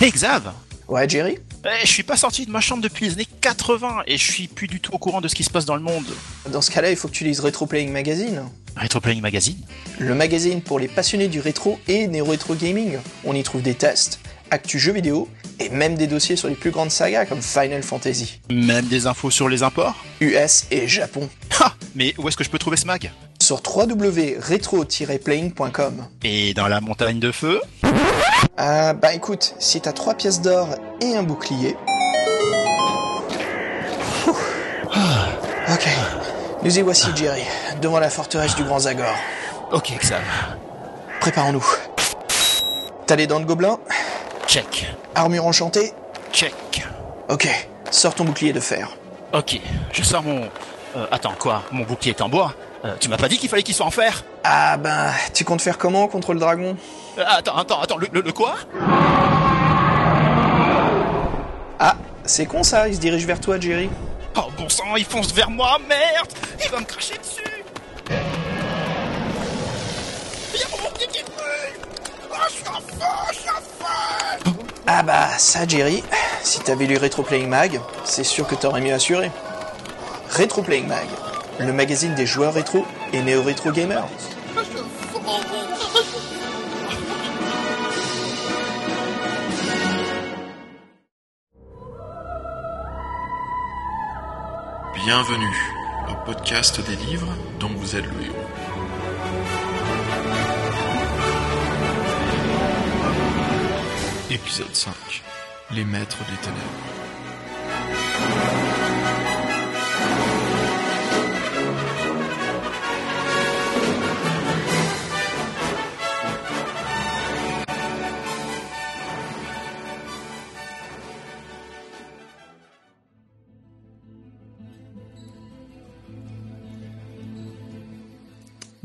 Hey Xav Ouais, Jerry eh, Je suis pas sorti de ma chambre depuis les années 80 et je suis plus du tout au courant de ce qui se passe dans le monde. Dans ce cas-là, il faut que tu lises Retro Playing Magazine. Retro Playing Magazine Le magazine pour les passionnés du rétro et néo-rétro gaming. On y trouve des tests, actus jeux vidéo et même des dossiers sur les plus grandes sagas comme Final Fantasy. Même des infos sur les imports US et Japon. Ha Mais où est-ce que je peux trouver ce mag? Sur www.retro-playing.com. Et dans la montagne de feu? Ah bah écoute, si t'as trois pièces d'or et un bouclier... Ouh. Ok, nous y voici Jerry, devant la forteresse du Grand Zagor. Ok Xav. Préparons-nous. T'as les dents de gobelin? Check. Armure enchantée? Check. Ok, sors ton bouclier de fer. Ok, je sors mon... Euh, attends, quoi? Mon bouclier est en bois? Euh, Tu m'as pas dit qu'il fallait qu'il soit en fer Ah ben, tu comptes faire comment contre le dragon? Euh, Attends, attends, attends, le, le- le quoi? Ah, c'est con ça, il se dirige vers toi Jerry. Oh bon sang, il fonce vers moi, merde! Il va me cracher dessus! Il y a mon bouclier qui brûle! Oh, je suis en feu, je suis en feu! Ah bah ça Jerry, si t'avais lu Retro Playing Mag, c'est sûr que t'aurais mieux assuré. Retro Playing Mag, le magazine des joueurs rétro et néo-rétro gamers. Bienvenue au podcast des livres dont vous êtes le héros. Épisode 5 Les maîtres des ténèbres.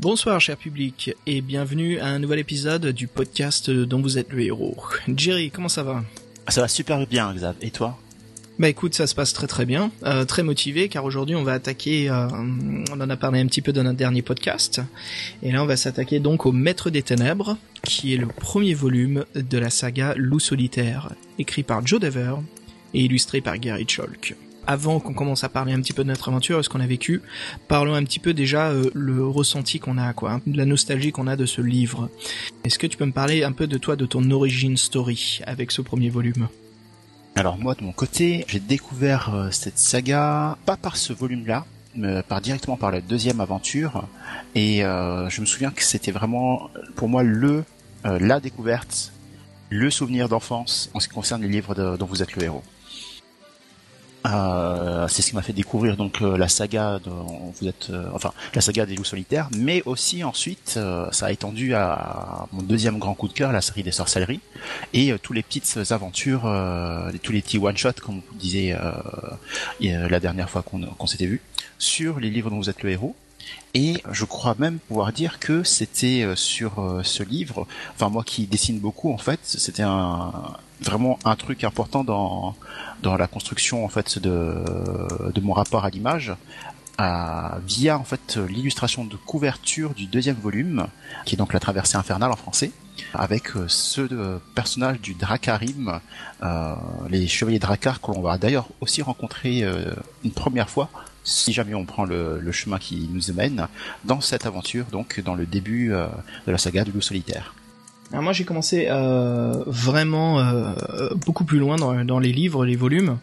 Bonsoir cher public et bienvenue à un nouvel épisode du podcast dont vous êtes le héros. Jerry, comment ça va? Ça va super bien, Xav. Et toi? Bah écoute, ça se passe très très bien, euh, très motivé car aujourd'hui on va attaquer, euh, on en a parlé un petit peu dans notre dernier podcast, et là on va s'attaquer donc au Maître des Ténèbres, qui est le premier volume de la saga Loup solitaire, écrit par Joe Dever et illustré par Gary Chalk. Avant qu'on commence à parler un petit peu de notre aventure et ce qu'on a vécu, parlons un petit peu déjà euh, le ressenti qu'on a, quoi, hein, la nostalgie qu'on a de ce livre. Est-ce que tu peux me parler un peu de toi, de ton origin story avec ce premier volume? Alors moi, de mon côté, j'ai découvert euh, cette saga, pas par ce volume-là, mais par directement par la deuxième aventure. Et euh, je me souviens que c'était vraiment, pour moi, le euh, la découverte, le souvenir d'enfance en ce qui concerne les livres dont vous êtes le héros. Euh, c'est ce qui m'a fait découvrir donc euh, la saga dont vous êtes euh, enfin la saga des loups solitaires mais aussi ensuite euh, ça a étendu à mon deuxième grand coup de cœur la série des sorcelleries et tous les petites aventures tous les petits one shot comme vous disiez la dernière fois qu'on s'était vu sur les livres dont vous êtes le héros. Et je crois même pouvoir dire que c'était sur ce livre, enfin moi qui dessine beaucoup en fait, c'était un vraiment un truc important dans dans la construction en fait de de mon rapport à l'image via en fait l'illustration de couverture du deuxième volume qui est donc la traversée infernale en français avec euh, ce euh, personnage du Dracarim euh, les chevaliers Dracar que l'on va d'ailleurs aussi rencontrer une première fois si jamais on prend le, chemin qui nous mène dans cette aventure, donc dans le début de la saga du loup solitaire. Moi j'ai commencé euh, vraiment euh, beaucoup plus loin dans, les livres, les volumes.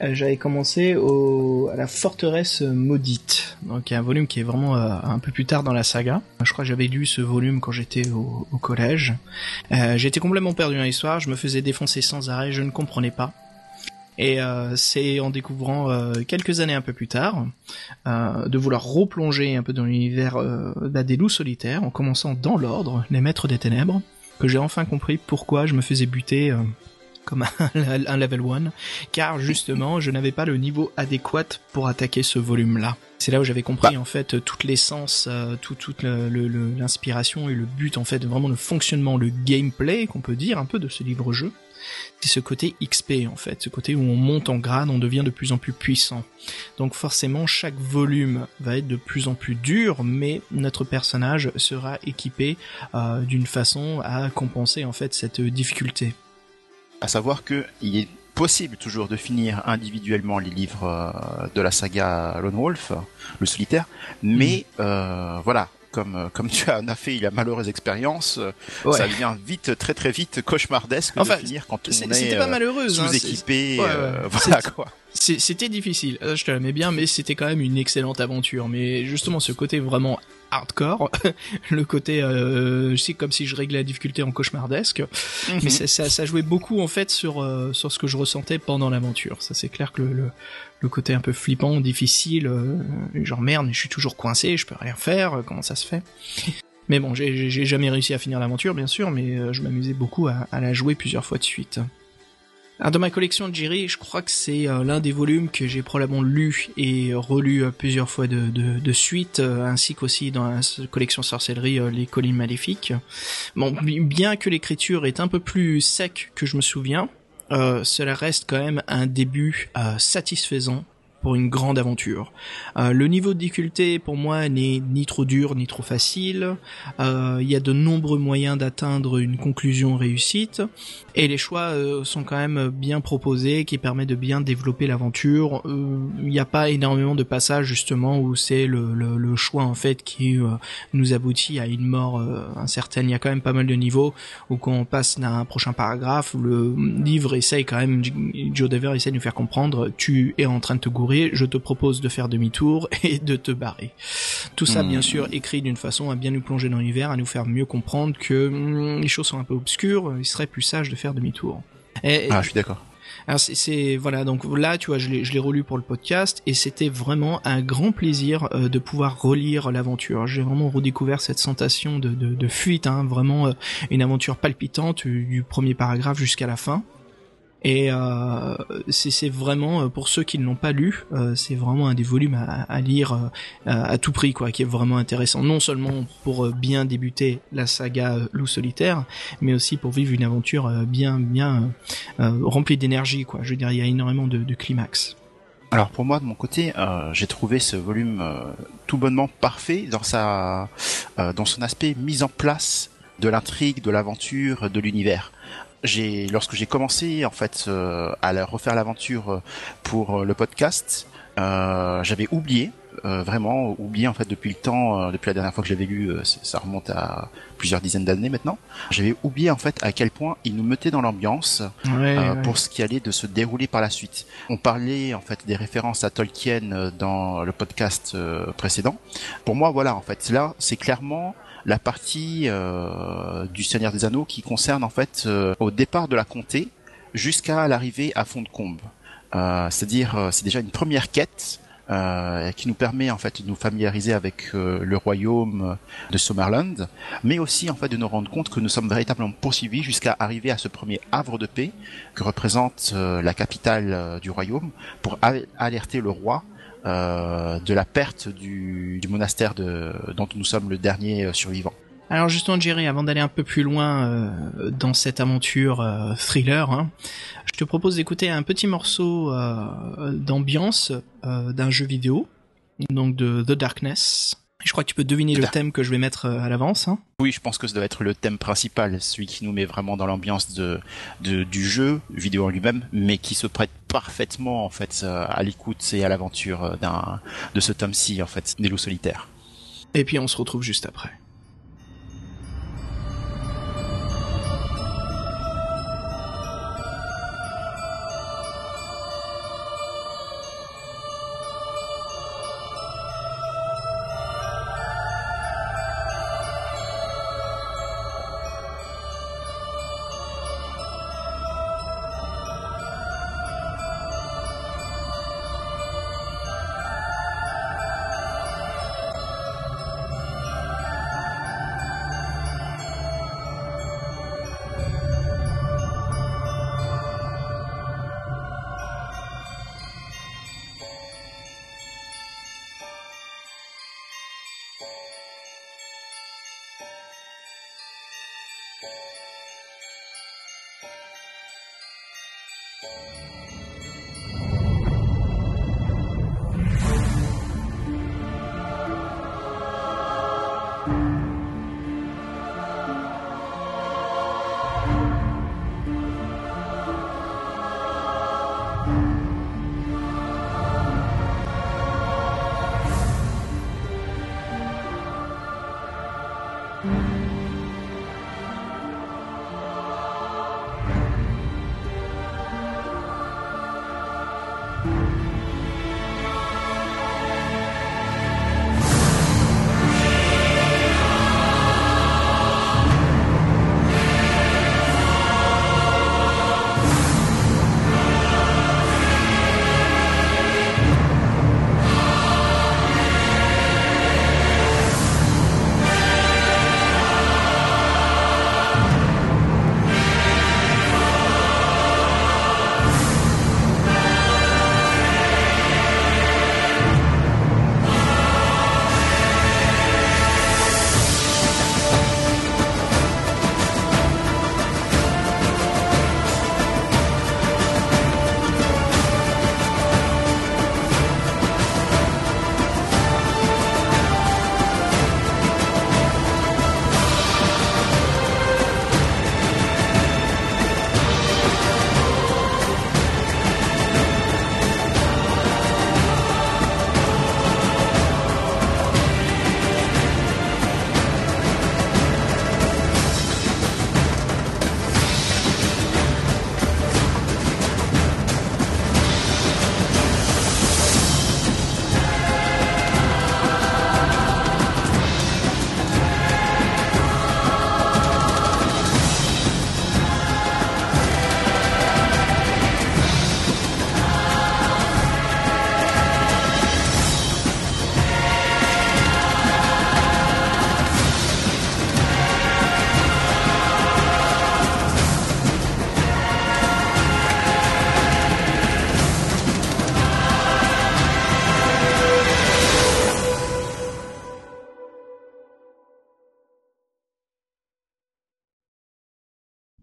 Euh, J'avais commencé au, à la forteresse maudite, donc un volume qui est vraiment un peu plus tard dans la saga. Je crois que j'avais lu ce volume quand j'étais au, collège. J'étais complètement perdu dans l'histoire, je me faisais défoncer sans arrêt, je ne comprenais pas. Et c'est en découvrant quelques années un peu plus tard de vouloir replonger un peu dans l'univers des loups solitaires, en commençant dans l'ordre, les maîtres des ténèbres, que j'ai enfin compris pourquoi je me faisais buter euh, comme un, un level 1, car justement je n'avais pas le niveau adéquat pour attaquer ce volume-là. C'est là où j'avais compris en fait toute l'essence, euh, tout- toute le- le- le- l'inspiration et le but en fait, vraiment le fonctionnement, le gameplay qu'on peut dire un peu de ce livre-jeu. C'est ce côté XP en fait, ce côté où on monte en grade, on devient de plus en plus puissant. Donc forcément chaque volume va être de plus en plus dur, mais notre personnage sera équipé euh, d'une façon à compenser en fait cette difficulté. À savoir que il est possible toujours de finir individuellement les livres euh, de la saga Lone Wolf, le solitaire, mais mm. euh, voilà, comme euh, comme tu en as fait la malheureuse expérience, ça devient vite très très vite cauchemardesque de finir quand on est, pas malheureuse, hein, sous-équipé. voilà quoi. C'était difficile, je te l'aimais bien, mais c'était quand même une excellente aventure. Mais justement, ce côté vraiment hardcore, le côté, euh, c'est comme si je réglais la difficulté en cauchemardesque, mhm. mais ça, ça, jouait beaucoup en fait sur euh, sur ce que je ressentais pendant l'aventure. Ça c'est clair que le, le, côté un peu flippant, difficile, euh, genre merde, je suis toujours coincé, je peux rien faire, comment ça se fait? Mais bon, j'ai jamais réussi à finir l'aventure, bien sûr, mais je m'amusais beaucoup à, à la jouer plusieurs fois de suite. Alors, dans ma collection de Jiri, je crois que c'est euh, l'un des volumes que j'ai probablement lu et relu euh, plusieurs fois de, de, de suite, euh, ainsi qu'aussi dans la collection sorcellerie Les Collines Maléfiques. Bon, bien que l'écriture est un peu plus sec que je me souviens, cela reste quand même un début satisfaisant pour une grande aventure. Euh, le niveau de difficulté pour moi n'est ni trop dur ni trop facile. Euh, il y a de nombreux moyens d'atteindre une conclusion réussite et les choix euh, sont quand même bien proposés qui permettent de bien développer l'aventure. Il n'y a pas énormément de passages justement où c'est le, choix en fait qui nous aboutit à une mort incertaine. Il y a quand même pas mal de niveaux où quand on passe d'un prochain paragraphe, le livre essaye quand même, Joe Dever essaie de nous faire comprendre, tu es en train de te gourer je te propose de faire demi-tour et de te barrer. Tout ça, bien hmm. sûr, écrit d'une façon à bien nous plonger dans l'univers, à nous faire mieux comprendre que hmm, les choses sont un peu obscures, il serait plus sage de faire demi-tour. ah, je suis d'accord. Alors c'est voilà donc là tu vois je l'ai je l'ai relu pour le podcast et c'était vraiment un grand plaisir euh, de pouvoir relire l'aventure. J'ai vraiment redécouvert cette sensation de de, de fuite hein, vraiment euh, une aventure palpitante du premier paragraphe jusqu'à la fin. Et euh, c'est vraiment euh, pour ceux qui ne l'ont pas lu, euh, c'est vraiment un des volumes à, lire euh, à tout prix, quoi, qui est vraiment intéressant. Non seulement pour bien débuter la saga Loup solitaire, mais aussi pour vivre une aventure bien bien remplie d'énergie, quoi. Je veux dire, il y a énormément de, de climax. Alors pour moi de mon côté, euh, j'ai trouvé ce volume tout bonnement parfait dans sa dans son aspect mise en place de l'intrigue, de l'aventure, de l'univers j'ai lorsque j'ai commencé en fait euh, à refaire l'aventure euh, pour euh, le podcast, j'avais oublié vraiment oublié en fait depuis le temps, depuis la dernière fois que j'avais lu, ça remonte à plusieurs dizaines d'années maintenant. J'avais oublié en fait à quel point il nous mettait dans l'ambiance pour ce qui allait de se dérouler par la suite. On parlait en fait des références à Tolkien dans le podcast précédent. Pour moi, voilà en fait là, c'est clairement la partie euh, du Seigneur des Anneaux qui concerne en fait euh, au départ de la comté jusqu'à l'arrivée à fond de combe. Euh, c'est-à-dire, c'est déjà une première quête qui nous permet en fait de nous familiariser avec le royaume de Summerland, mais aussi en fait de nous rendre compte que nous sommes véritablement poursuivis jusqu'à arriver à ce premier havre de paix que représente la capitale du royaume pour alerter le roi euh, de la perte du, monastère de, dont nous sommes le dernier euh, survivant. Alors justement Jerry, avant d'aller un peu plus loin euh, dans cette aventure thriller, hein, je te propose d'écouter un petit morceau d'ambiance d'un jeu vidéo, donc de The Darkness. Je crois que tu peux deviner le thème que je vais mettre euh, à l'avance. Hein. Oui, je pense que ça doit être le thème principal, celui qui nous met vraiment dans l'ambiance de, du jeu vidéo en lui-même, mais qui se prête parfaitement en fait à l'écoute et à l'aventure euh, d'un de ce tome-ci en fait, des loups solitaires. Et puis on se retrouve juste après.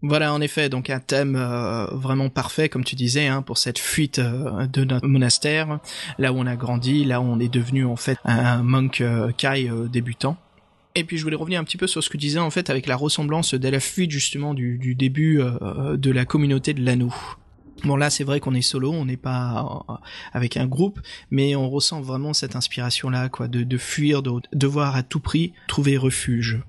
Voilà, en effet, donc un thème euh, vraiment parfait, comme tu disais, hein, pour cette fuite euh, de notre monastère, là où on a grandi, là où on est devenu en fait un monk euh, Kai débutant. Et puis je voulais revenir un petit peu sur ce que tu disais en fait avec la ressemblance de la fuite justement du, début de la communauté de l'anneau. Bon là c'est vrai qu'on est solo, on n'est pas avec un groupe, mais on ressent vraiment cette inspiration là quoi, de fuir, de devoir à tout prix trouver refuge.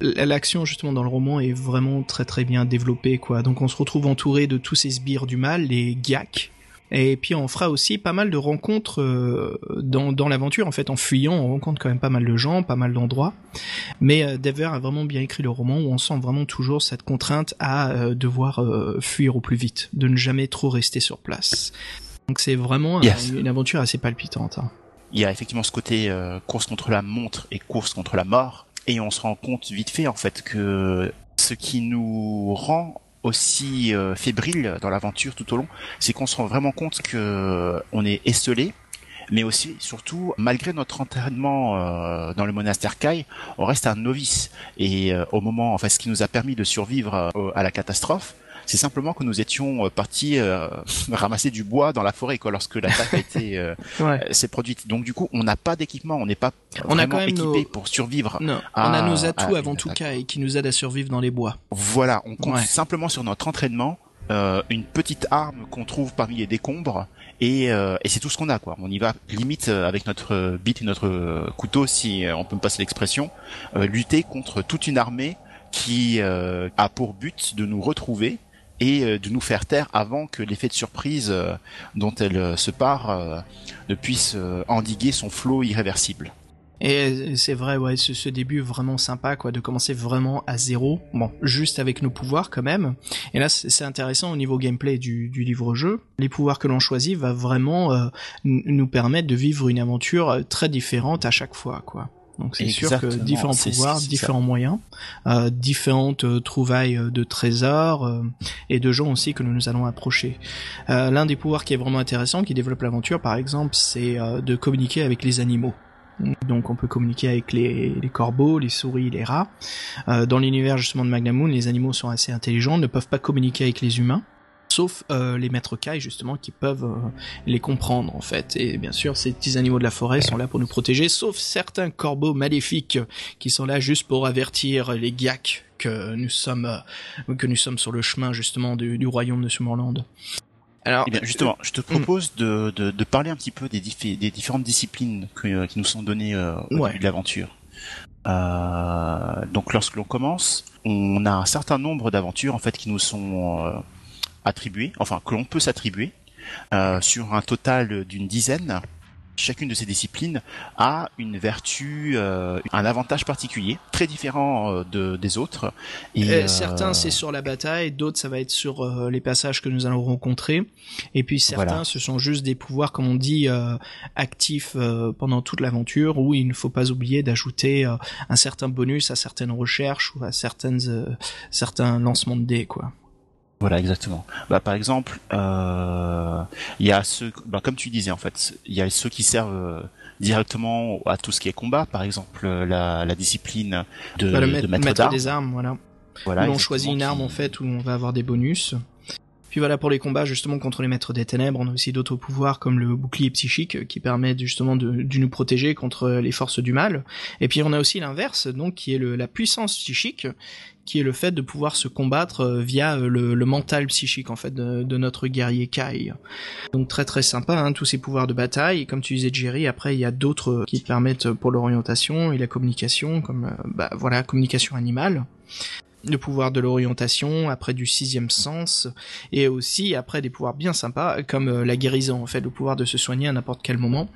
L'action justement dans le roman est vraiment très très bien développée quoi. Donc on se retrouve entouré de tous ces sbires du mal, les Gyak. Et puis on fera aussi pas mal de rencontres euh, dans, dans l'aventure. En fait, en fuyant, on rencontre quand même pas mal de gens, pas mal d'endroits. Mais euh, Dever a vraiment bien écrit le roman où on sent vraiment toujours cette contrainte à euh, devoir fuir au plus vite, de ne jamais trop rester sur place. Donc c'est vraiment une aventure assez palpitante. Hein. Il y a effectivement ce côté course contre la montre et course contre la mort et on se rend compte vite fait en fait que ce qui nous rend aussi euh, fébrile dans l'aventure tout au long, c'est qu'on se rend vraiment compte que on est esselé, mais aussi surtout malgré notre entraînement euh, dans le monastère Kai, on reste un novice. Et euh, au moment en fait ce qui nous a permis de survivre à la catastrophe, c'est simplement que nous étions euh, partis euh, ramasser du bois dans la forêt quoi, lorsque l'attaque a été euh, s'est produite. Donc du coup, on n'a pas d'équipement, on n'est pas on a quand même équipé pour survivre. Non, on a nos atouts avant tout cas et qui nous aident à survivre dans les bois. Voilà, on compte simplement sur notre entraînement. Euh, une petite arme qu'on trouve parmi les décombres et, euh, et c'est tout ce qu'on a quoi. On y va limite avec notre bite et notre couteau si on peut me passer l'expression, lutter contre toute une armée qui a pour but de nous retrouver et euh, de nous faire taire avant que l'effet de surprise euh, dont elle euh, se part ne puisse endiguer son flot irréversible. Et c'est vrai, ouais, ce, ce, début vraiment sympa, quoi, de commencer vraiment à zéro, bon, juste avec nos pouvoirs quand même. Et là, c'est intéressant au niveau gameplay du, livre-jeu. Les pouvoirs que l'on choisit va vraiment nous permettre de vivre une aventure très différente à chaque fois, quoi. Donc c'est sûr que différents pouvoirs, différents moyens, euh, différentes euh, trouvailles euh, de trésors euh, et de gens aussi que nous nous allons approcher. L'un des pouvoirs qui est vraiment intéressant, qui développe l'aventure par exemple, c'est de communiquer avec les animaux. Donc on peut communiquer avec les, les corbeaux, les souris, les rats. dans l'univers justement de Magnamoon, les animaux sont assez intelligents, ne peuvent pas communiquer avec les humains sauf euh, les maîtres Kai justement qui peuvent euh, les comprendre en fait. Et bien sûr, ces petits animaux de la forêt sont là pour nous protéger, sauf certains corbeaux maléfiques qui sont là juste pour avertir les Gyak que nous sommes euh, que nous sommes sur le chemin justement du, royaume de Summerland. Alors, eh bien, justement, je te propose de, de, parler un petit peu des, des différentes disciplines qui nous sont données au début de l'aventure. donc, lorsque l'on commence, on a un certain nombre d'aventures en fait qui nous sont attribué, enfin que l'on peut s'attribuer, euh, sur un total d'une dizaine. Chacune de ces disciplines a une vertu, euh, un avantage particulier, très différent euh, de, des autres. Et certains c'est sur la bataille, d'autres ça va être sur les passages que nous allons rencontrer, et puis certains ce sont juste des pouvoirs, comme on dit, actifs pendant toute l'aventure, où il ne faut pas oublier d'ajouter un certain bonus à certaines recherches ou à certaines certains lancements de dés, quoi. Voilà, exactement. Bah, par exemple, euh, il y a ceux, bah, comme tu disais en fait, il y a ceux qui servent euh, directement à tout ce qui est combat, par exemple la, la discipline de, bah, le maître, maître des armes, voilà. Voilà. Où on choisit une arme en fait où on va avoir des bonus. Puis voilà pour les combats justement contre les maîtres des ténèbres, on a aussi d'autres pouvoirs comme le bouclier psychique qui permet justement de, de, nous protéger contre les forces du mal. Et puis on a aussi l'inverse, donc qui est le, la puissance psychique qui est le fait de pouvoir se combattre euh, via euh, le, mental psychique en fait de, notre guerrier Kai. Donc très très sympa hein, tous ces pouvoirs de bataille. Et comme tu disais Jerry, après il y a d'autres qui permettent pour l'orientation et la communication, comme euh, bah, voilà communication animale le pouvoir de l'orientation, après du sixième sens, et aussi après des pouvoirs bien sympas comme euh, la guérison, en fait, le pouvoir de se soigner à n'importe quel moment,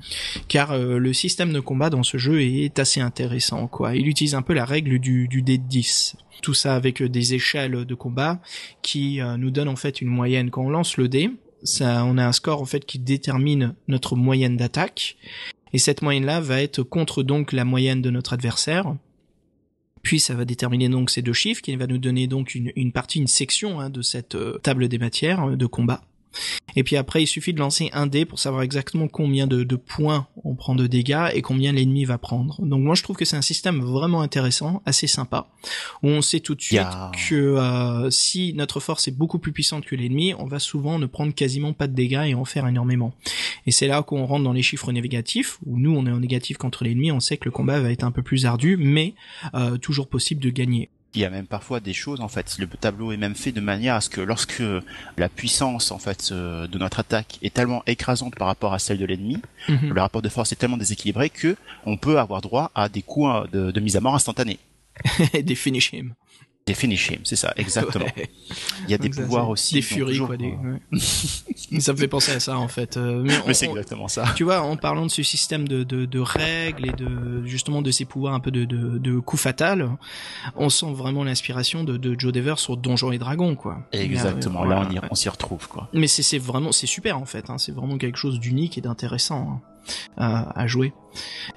car euh, le système de combat dans ce jeu est assez intéressant, quoi. Il utilise un peu la règle du, dé de 10. Tout ça avec euh, des échelles de combat qui nous donnent en fait une moyenne. Quand on lance le dé, ça, on a un score en fait qui détermine notre moyenne d'attaque, et cette moyenne-là va être contre donc la moyenne de notre adversaire, puis ça va déterminer donc ces deux chiffres qui va nous donner donc une, partie, une section hein, de cette euh, table des matières euh, de combat. Et puis après, il suffit de lancer un dé pour savoir exactement combien de, de points on prend de dégâts et combien l'ennemi va prendre. Donc moi, je trouve que c'est un système vraiment intéressant, assez sympa, où on sait tout de suite que euh, si notre force est beaucoup plus puissante que l'ennemi, on va souvent ne prendre quasiment pas de dégâts et en faire énormément. Et c'est là qu'on rentre dans les chiffres négatifs, où nous, on est en négatif contre l'ennemi, on sait que le combat va être un peu plus ardu, mais euh, toujours possible de gagner. Il y a même parfois des choses en fait. Le tableau est même fait de manière à ce que lorsque la puissance en fait euh, de notre attaque est tellement écrasante par rapport à celle de l'ennemi, Mhm. le rapport de force est tellement déséquilibré que on peut avoir droit à des coups euh, de, de mise à mort instantanés. des finish him. Des finish him, c'est ça, exactement. Ouais. Il y a des ça, pouvoirs aussi. Des furies, toujours, quoi. Des... ouais. ça me fait penser à ça, en fait. Euh, mais c'est exactement ça. tu vois, en parlant de ce système de, de, de règles et de justement de ces pouvoirs un peu de, de, de coups fatals, on sent vraiment l'inspiration de, de Joe Dever sur Donjons et Dragons, quoi. Exactement. Euh, Là, on, s'y retrouve quoi. Mais c'est c'est vraiment c'est super en fait. Hein. C'est vraiment quelque chose d'unique et d'intéressant hein, à, jouer.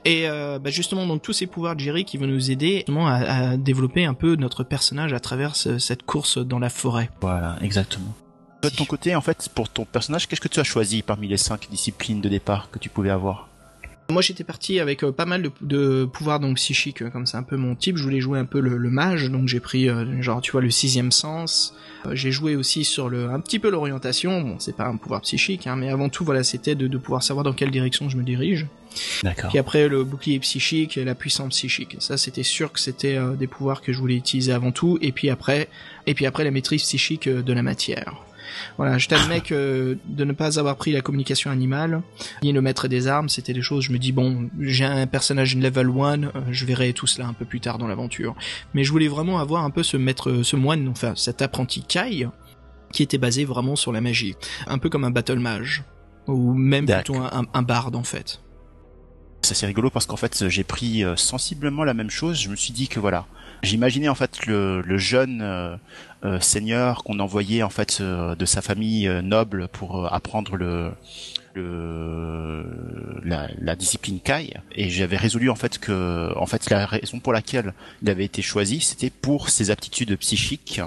Et euh, bah, justement, donc tous ces pouvoirs de Jerry qui vont nous aider à, à développer un peu notre personnage à travers ce- cette course dans la forêt. Voilà, exactement. De ton côté, en fait, pour ton personnage, qu'est-ce que tu as choisi parmi les cinq disciplines de départ que tu pouvais avoir? Moi, j'étais parti avec euh, pas mal de, de pouvoirs donc psychiques, euh, comme c'est un peu mon type. Je voulais jouer un peu le, le mage, donc j'ai pris euh, genre tu vois le sixième sens. Euh, j'ai joué aussi sur le un petit peu l'orientation. Bon, c'est pas un pouvoir psychique, hein, mais avant tout, voilà, c'était de, de pouvoir savoir dans quelle direction je me dirige. D'accord. Puis après le bouclier psychique et la puissance psychique. Ça c'était sûr que c'était des pouvoirs que je voulais utiliser avant tout. Et puis après, et puis après la maîtrise psychique de la matière. Voilà, je t'admets que de ne pas avoir pris la communication animale, ni le maître des armes, c'était des choses, je me dis, bon, j'ai un personnage level 1, euh, je verrai tout cela un peu plus tard dans l'aventure. Mais je voulais vraiment avoir un peu ce maître, ce moine, enfin cet apprenti Kai, qui était basé vraiment sur la magie. Un peu comme un battle mage. Ou même plutôt un, un, barde en fait. C'est assez rigolo parce qu'en fait, j'ai pris euh, sensiblement la même chose. Je me suis dit que voilà, j'imaginais en fait le, le jeune euh, seigneur qu'on envoyait en fait euh, de sa famille euh, noble pour euh, apprendre le, le la, la discipline Kai. Et j'avais résolu en fait que en fait la raison pour laquelle il avait été choisi c'était pour ses aptitudes psychiques.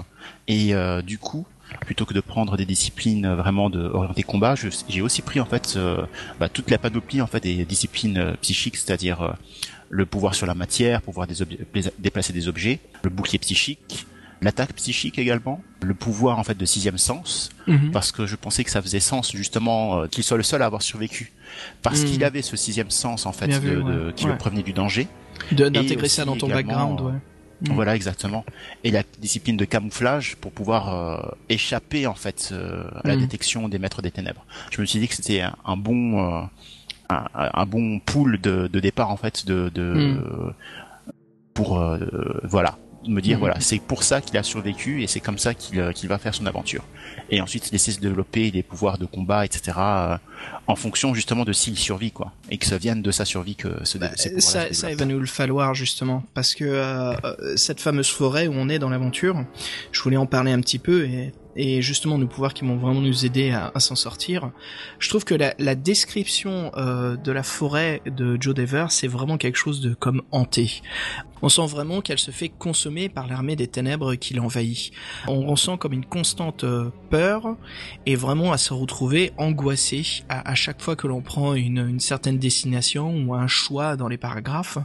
Et euh, du coup plutôt que de prendre des disciplines vraiment de orienté combat, j'ai aussi pris en fait euh, bah, toute la panoplie en fait des disciplines euh, psychiques, c'est-à-dire euh, le pouvoir sur la matière, pouvoir des déplacer des objets, le bouclier psychique, l'attaque psychique également, le pouvoir en fait de sixième sens, Mhm. parce que je pensais que ça faisait sens justement euh, qu'il soit le seul à avoir survécu, parce Mhm. qu'il avait ce sixième sens en fait vu, de- de- qui Ouais. le prévenait du danger. D'intégrer ça dans ton background, ouais. Mm. Voilà exactement. Et la discipline de camouflage pour pouvoir euh, échapper en fait euh, à la détection des maîtres des ténèbres. Je me suis dit que c'était un, un bon euh, un, un bon pool de, de départ en fait de, de pour euh, voilà me dire Mm. voilà c'est pour ça qu'il a survécu et c'est comme ça qu'il euh, va faire son aventure. Et ensuite laisser se développer les pouvoirs de combat etc. euh, en fonction justement de s'il survit quoi et que ça vienne de sa survie que ce Bah, ça, ça il va nous le falloir justement parce que euh, cette fameuse forêt où on est dans l'aventure, je voulais en parler un petit peu et, et justement nos pouvoirs qui vont vraiment nous aider à, s'en sortir. Je trouve que la, la description euh, de la forêt de Joe Dever c'est vraiment quelque chose de comme hanté. On sent vraiment qu'elle se fait consommer par l'armée des ténèbres qui l'envahit. On ressent comme une constante euh, peur et vraiment à se retrouver angoissé à, à chaque fois que l'on prend une, une certaine destination ou un choix dans les paragraphes,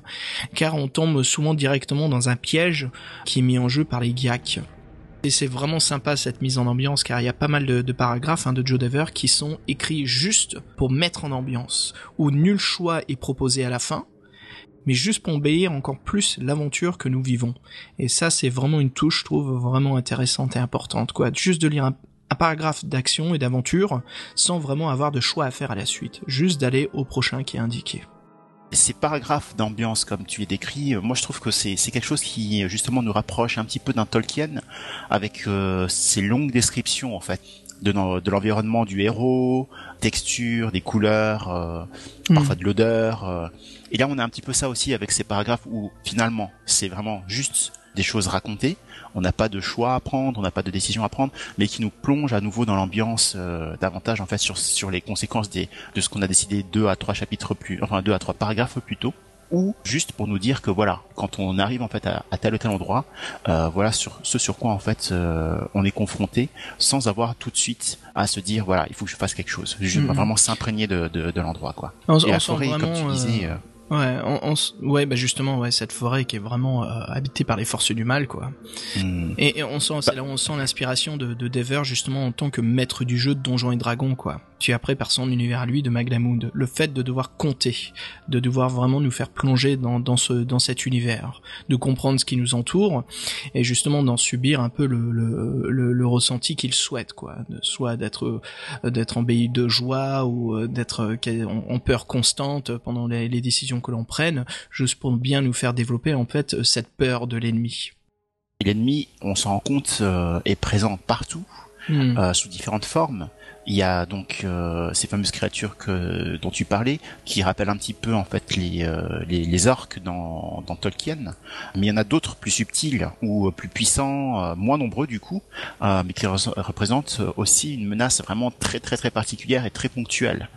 car on tombe souvent directement dans un piège qui est mis en jeu par les GIAC. Et c'est vraiment sympa cette mise en ambiance car il y a pas mal de, paragraphes hein, de Joe Dever qui sont écrits juste pour mettre en ambiance, où nul choix est proposé à la fin, mais juste pour embellir encore plus l'aventure que nous vivons. Et ça c'est vraiment une touche, je trouve, vraiment intéressante et importante. quoi. Juste de lire un paragraphe d'action et d'aventure sans vraiment avoir de choix à faire à la suite, juste d'aller au prochain qui est indiqué. Ces paragraphes d'ambiance comme tu es décrit, euh, moi je trouve que c'est quelque chose qui justement nous rapproche un petit peu d'un Tolkien avec euh, ces longues descriptions en fait de, de l'environnement du héros, texture, des couleurs, euh, Mm. parfois de l'odeur. euh. Et là on a un petit peu ça aussi avec ces paragraphes où finalement c'est vraiment juste des choses racontées. On n'a pas de choix à prendre, on n'a pas de décision à prendre, mais qui nous plonge à nouveau dans l'ambiance euh, davantage en fait sur sur les conséquences des de ce qu'on a décidé deux à trois chapitres plus, enfin deux à trois paragraphes plus tôt. ou juste pour nous dire que voilà, quand on arrive en fait à, tel ou tel endroit, euh, voilà sur ce sur quoi en fait euh, on est confronté, sans avoir tout de suite à se dire voilà, il faut que je fasse quelque chose. Je mm-hmm. vraiment s'imprégner de, de, de l'endroit quoi. Et la forêt, comme tu disais. Ouais, on, ouais, bah justement, ouais, cette forêt qui est vraiment habitée par les forces du mal, quoi. Mm. Et, on sent, c'est là où on sent l'inspiration de, de Dever justement en tant que maître du jeu de Donjons et Dragons, quoi tu après par son univers à lui de Maglamoud. Le fait de devoir compter, de devoir vraiment nous faire plonger dans, dans, ce, dans cet univers, de comprendre ce qui nous entoure, et justement d'en subir un peu le, le, le, ressenti qu'il souhaite, quoi. Soit d'être d'être embelli de joie ou euh, d'être euh, en peur constante pendant les, les décisions que l'on prenne, juste pour bien nous faire développer en fait cette peur de l'ennemi. L'ennemi, on s'en rend compte, euh, est présent partout, hmm. sous différentes formes. Il y a donc euh, ces fameuses créatures que dont tu parlais, qui rappellent un petit peu en fait les euh, les, orques dans, dans Tolkien, mais il y en a d'autres plus subtils ou plus puissants, euh, moins nombreux du coup, mais qui représentent aussi une menace vraiment très très très particulière et très ponctuelle,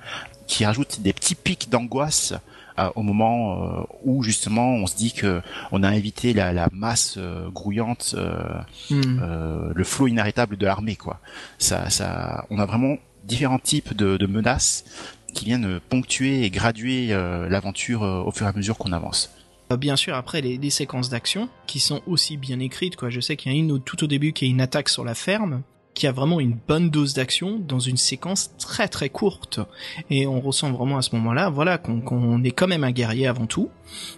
qui rajoute des petits pics d'angoisse au moment euh, où justement on se dit que on a évité la, la masse euh, grouillante, euh, hmm. le flot inarrêtable de l'armée quoi. Ça, ça, on a vraiment différents types de, de menaces qui viennent ponctuer et graduer l'aventure au fur et à mesure qu'on avance. Bien sûr, après les, les séquences d'action qui sont aussi bien écrites, quoi. Je sais qu'il y a une tout au début qui est une attaque sur la ferme, qui a vraiment une bonne dose d'action dans une séquence très très courte. Et on ressent vraiment à ce moment-là, voilà, qu'on est quand même un guerrier avant tout.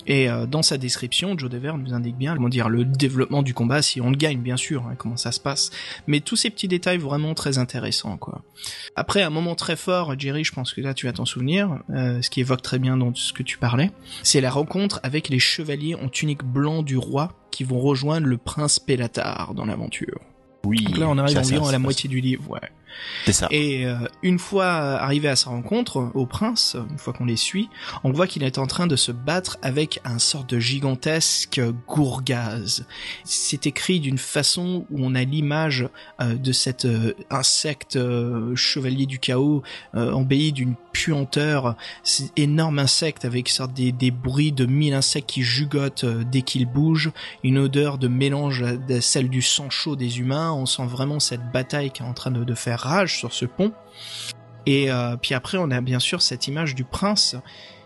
Et euh, dans sa description, Joe Dever nous indique bien, comment dire, le développement du combat, si on le gagne bien sûr, hein, comment ça se passe. Mais tous ces petits détails vraiment très intéressants, quoi. Après, un moment très fort, Jerry, je pense que là tu vas t'en souvenir, euh, ce qui évoque très bien dans ce que tu parlais, c'est la rencontre avec les chevaliers en tunique blanc du roi qui vont rejoindre le prince Pélatar dans l'aventure. Oui. Donc là, on arrive environ à la moitié du livre, ouais. C'est ça. Et euh, une fois arrivé à sa rencontre au prince, une fois qu'on les suit, on voit qu'il est en train de se battre avec un sort de gigantesque gourgaz. C'est écrit d'une façon où on a l'image euh, de cet euh, insecte chevalier du chaos embelli d'une puanteur, cet énorme insecte avec sorte des, bruits de mille insectes qui jugotent dès qu'il bouge, une odeur de mélange de celle du sang chaud des humains. On sent vraiment cette bataille qui est en train de, de faire rage sur ce pont. Et euh, puis après, on a bien sûr cette image du prince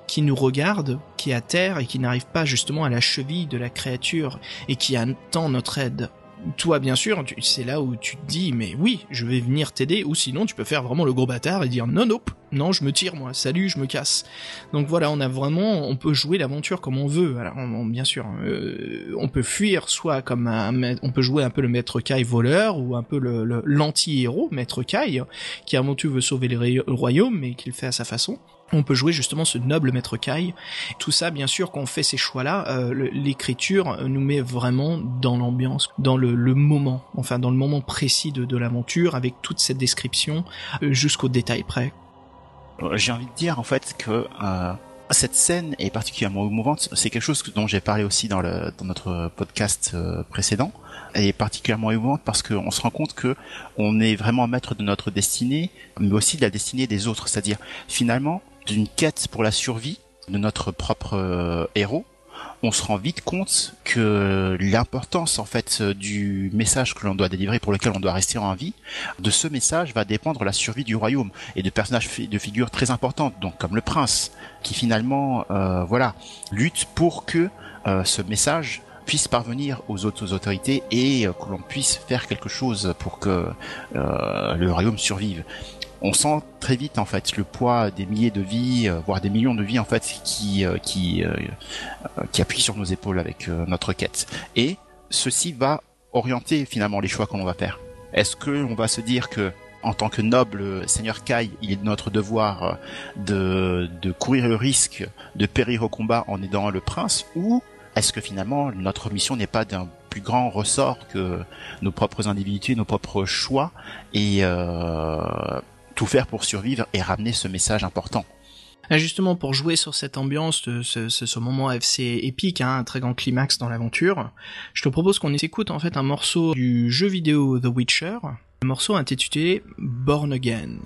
qui nous regarde, qui est à terre et qui n'arrive pas justement à la cheville de la créature et qui attend notre aide toi, bien sûr, c'est là où tu te dis, mais oui, je vais venir t'aider, ou sinon tu peux faire vraiment le gros bâtard et dire non, non, non, je me tire moi, salut, je me casse. Donc voilà, on a vraiment, on peut jouer l'aventure comme on veut. Alors, bien sûr, euh, on peut fuir soit comme un, on peut jouer un peu le maître Kai voleur ou un peu le l'anti-héros maître Kai qui avant tout veut sauver le royaume mais qui le fait à sa façon on peut jouer justement ce noble maître Kai. Tout ça, bien sûr, quand on fait ces choix-là, euh, l'écriture nous met vraiment dans l'ambiance, dans le, moment, enfin dans le moment précis de, l'aventure, avec toute cette description euh, jusqu'au détail près. Euh, j'ai envie de dire en fait que cette scène est particulièrement émouvante. C'est quelque chose dont j'ai parlé aussi dans notre podcast précédent. Elle est particulièrement émouvante parce qu'on se rend compte que on est vraiment maître de notre destinée, mais aussi de la destinée des autres. C'est-à-dire, finalement, d'une quête pour la survie de notre propre euh, héros, on se rend vite compte que l'importance en fait du message que l'on doit délivrer pour lequel on doit rester en vie, de ce message va dépendre la survie du royaume et de personnages de figures très importantes, donc comme le prince, qui finalement euh, voilà lutte pour que euh, ce message puisse parvenir aux autres autorités et que l'on puisse faire quelque chose pour que le royaume survive on sent très vite en fait le poids des milliers de vies, euh, voire des millions de vies en fait qui euh, qui euh, qui appuient sur nos épaules avec notre quête. Et ceci va orienter finalement les choix qu'on va faire. Est-ce que on va se dire que en tant que noble seigneur Kai, il est de notre devoir de, de courir le risque de périr au combat en aidant le prince ou est-ce que finalement notre mission n'est pas d'un plus grand ressort que nos propres individus, nos propres choix et tout faire pour survivre et ramener ce message important. Justement, pour jouer sur cette ambiance, de ce, ce, moment FC épique, hein, un très grand climax dans l'aventure, je te propose qu'on écoute en fait un morceau du jeu vidéo The Witcher, un morceau intitulé Born Again.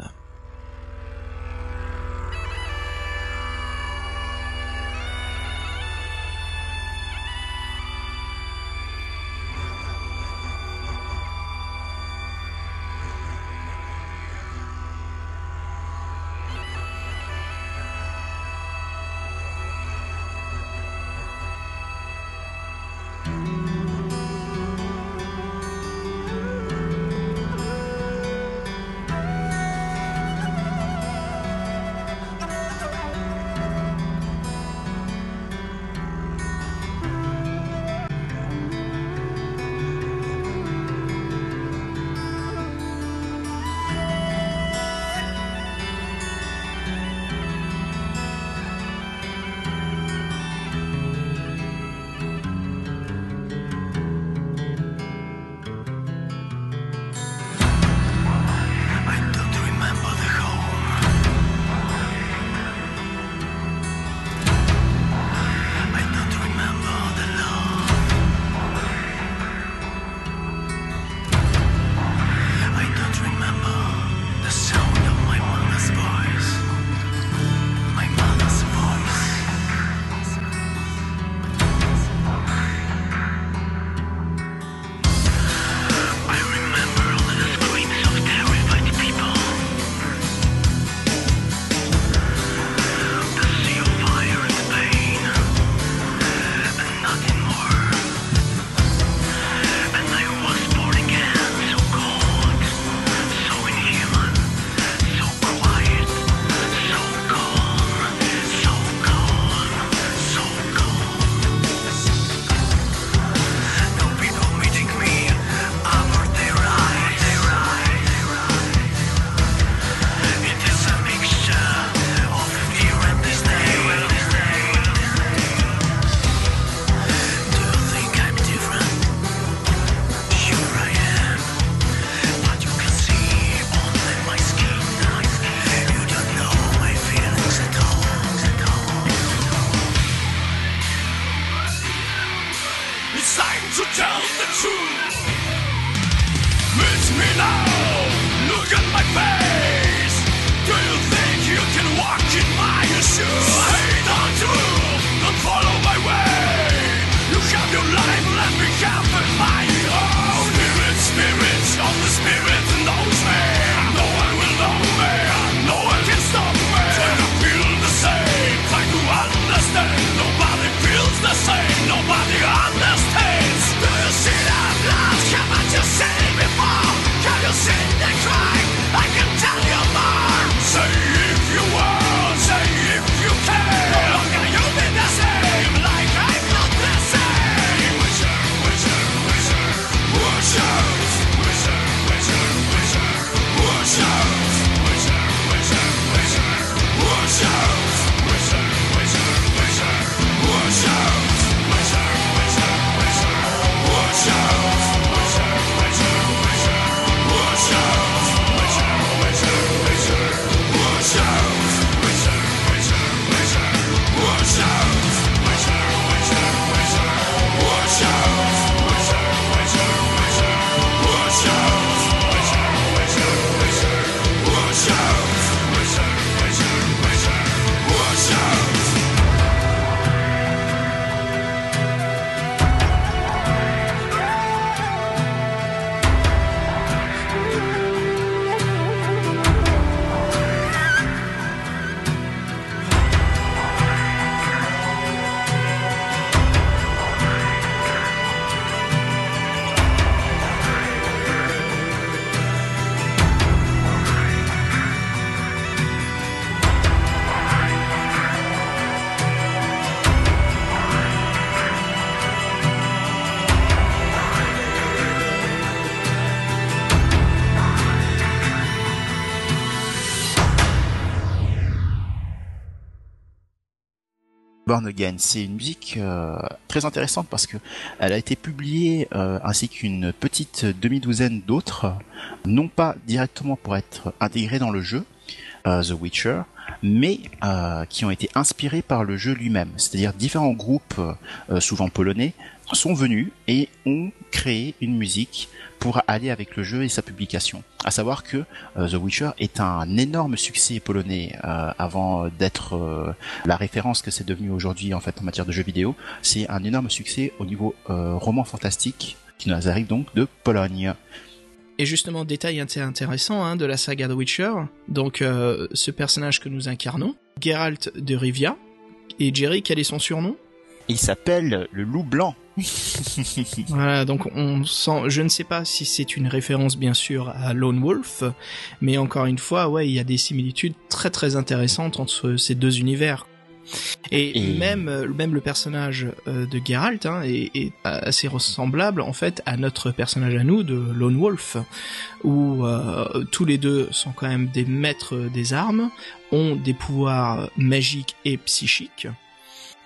C'est une musique euh, très intéressante parce que elle a été publiée euh, ainsi qu'une petite demi-douzaine d'autres, non pas directement pour être intégrées dans le jeu, euh, The Witcher, mais qui ont été inspirés par le jeu lui-même. C'est-à-dire différents groupes, souvent polonais, sont venus et ont créé une musique pour aller avec le jeu et sa publication. À savoir que euh, The Witcher est un énorme succès polonais euh, avant d'être euh, la référence que c'est devenu aujourd'hui en fait en matière de jeux vidéo. C'est un énorme succès au niveau roman fantastique qui nous arrive donc de Pologne. Et justement, détail intéressant hein, de la saga The Witcher, donc ce personnage que nous incarnons, Geralt de Rivia, et Jerry, quel est son surnom? Il s'appelle le loup blanc. voilà, donc on sent, je ne sais pas si c'est une référence bien sûr à Lone Wolf, mais encore une fois, ouais, il y a des similitudes très très intéressantes entre ces deux univers. Et, même même le personnage euh, de Geralt hein, est, assez ressemblable en fait à notre personnage à nous de Lone Wolf, où euh, tous les deux sont quand même des maîtres des armes, ont des pouvoirs magiques et psychiques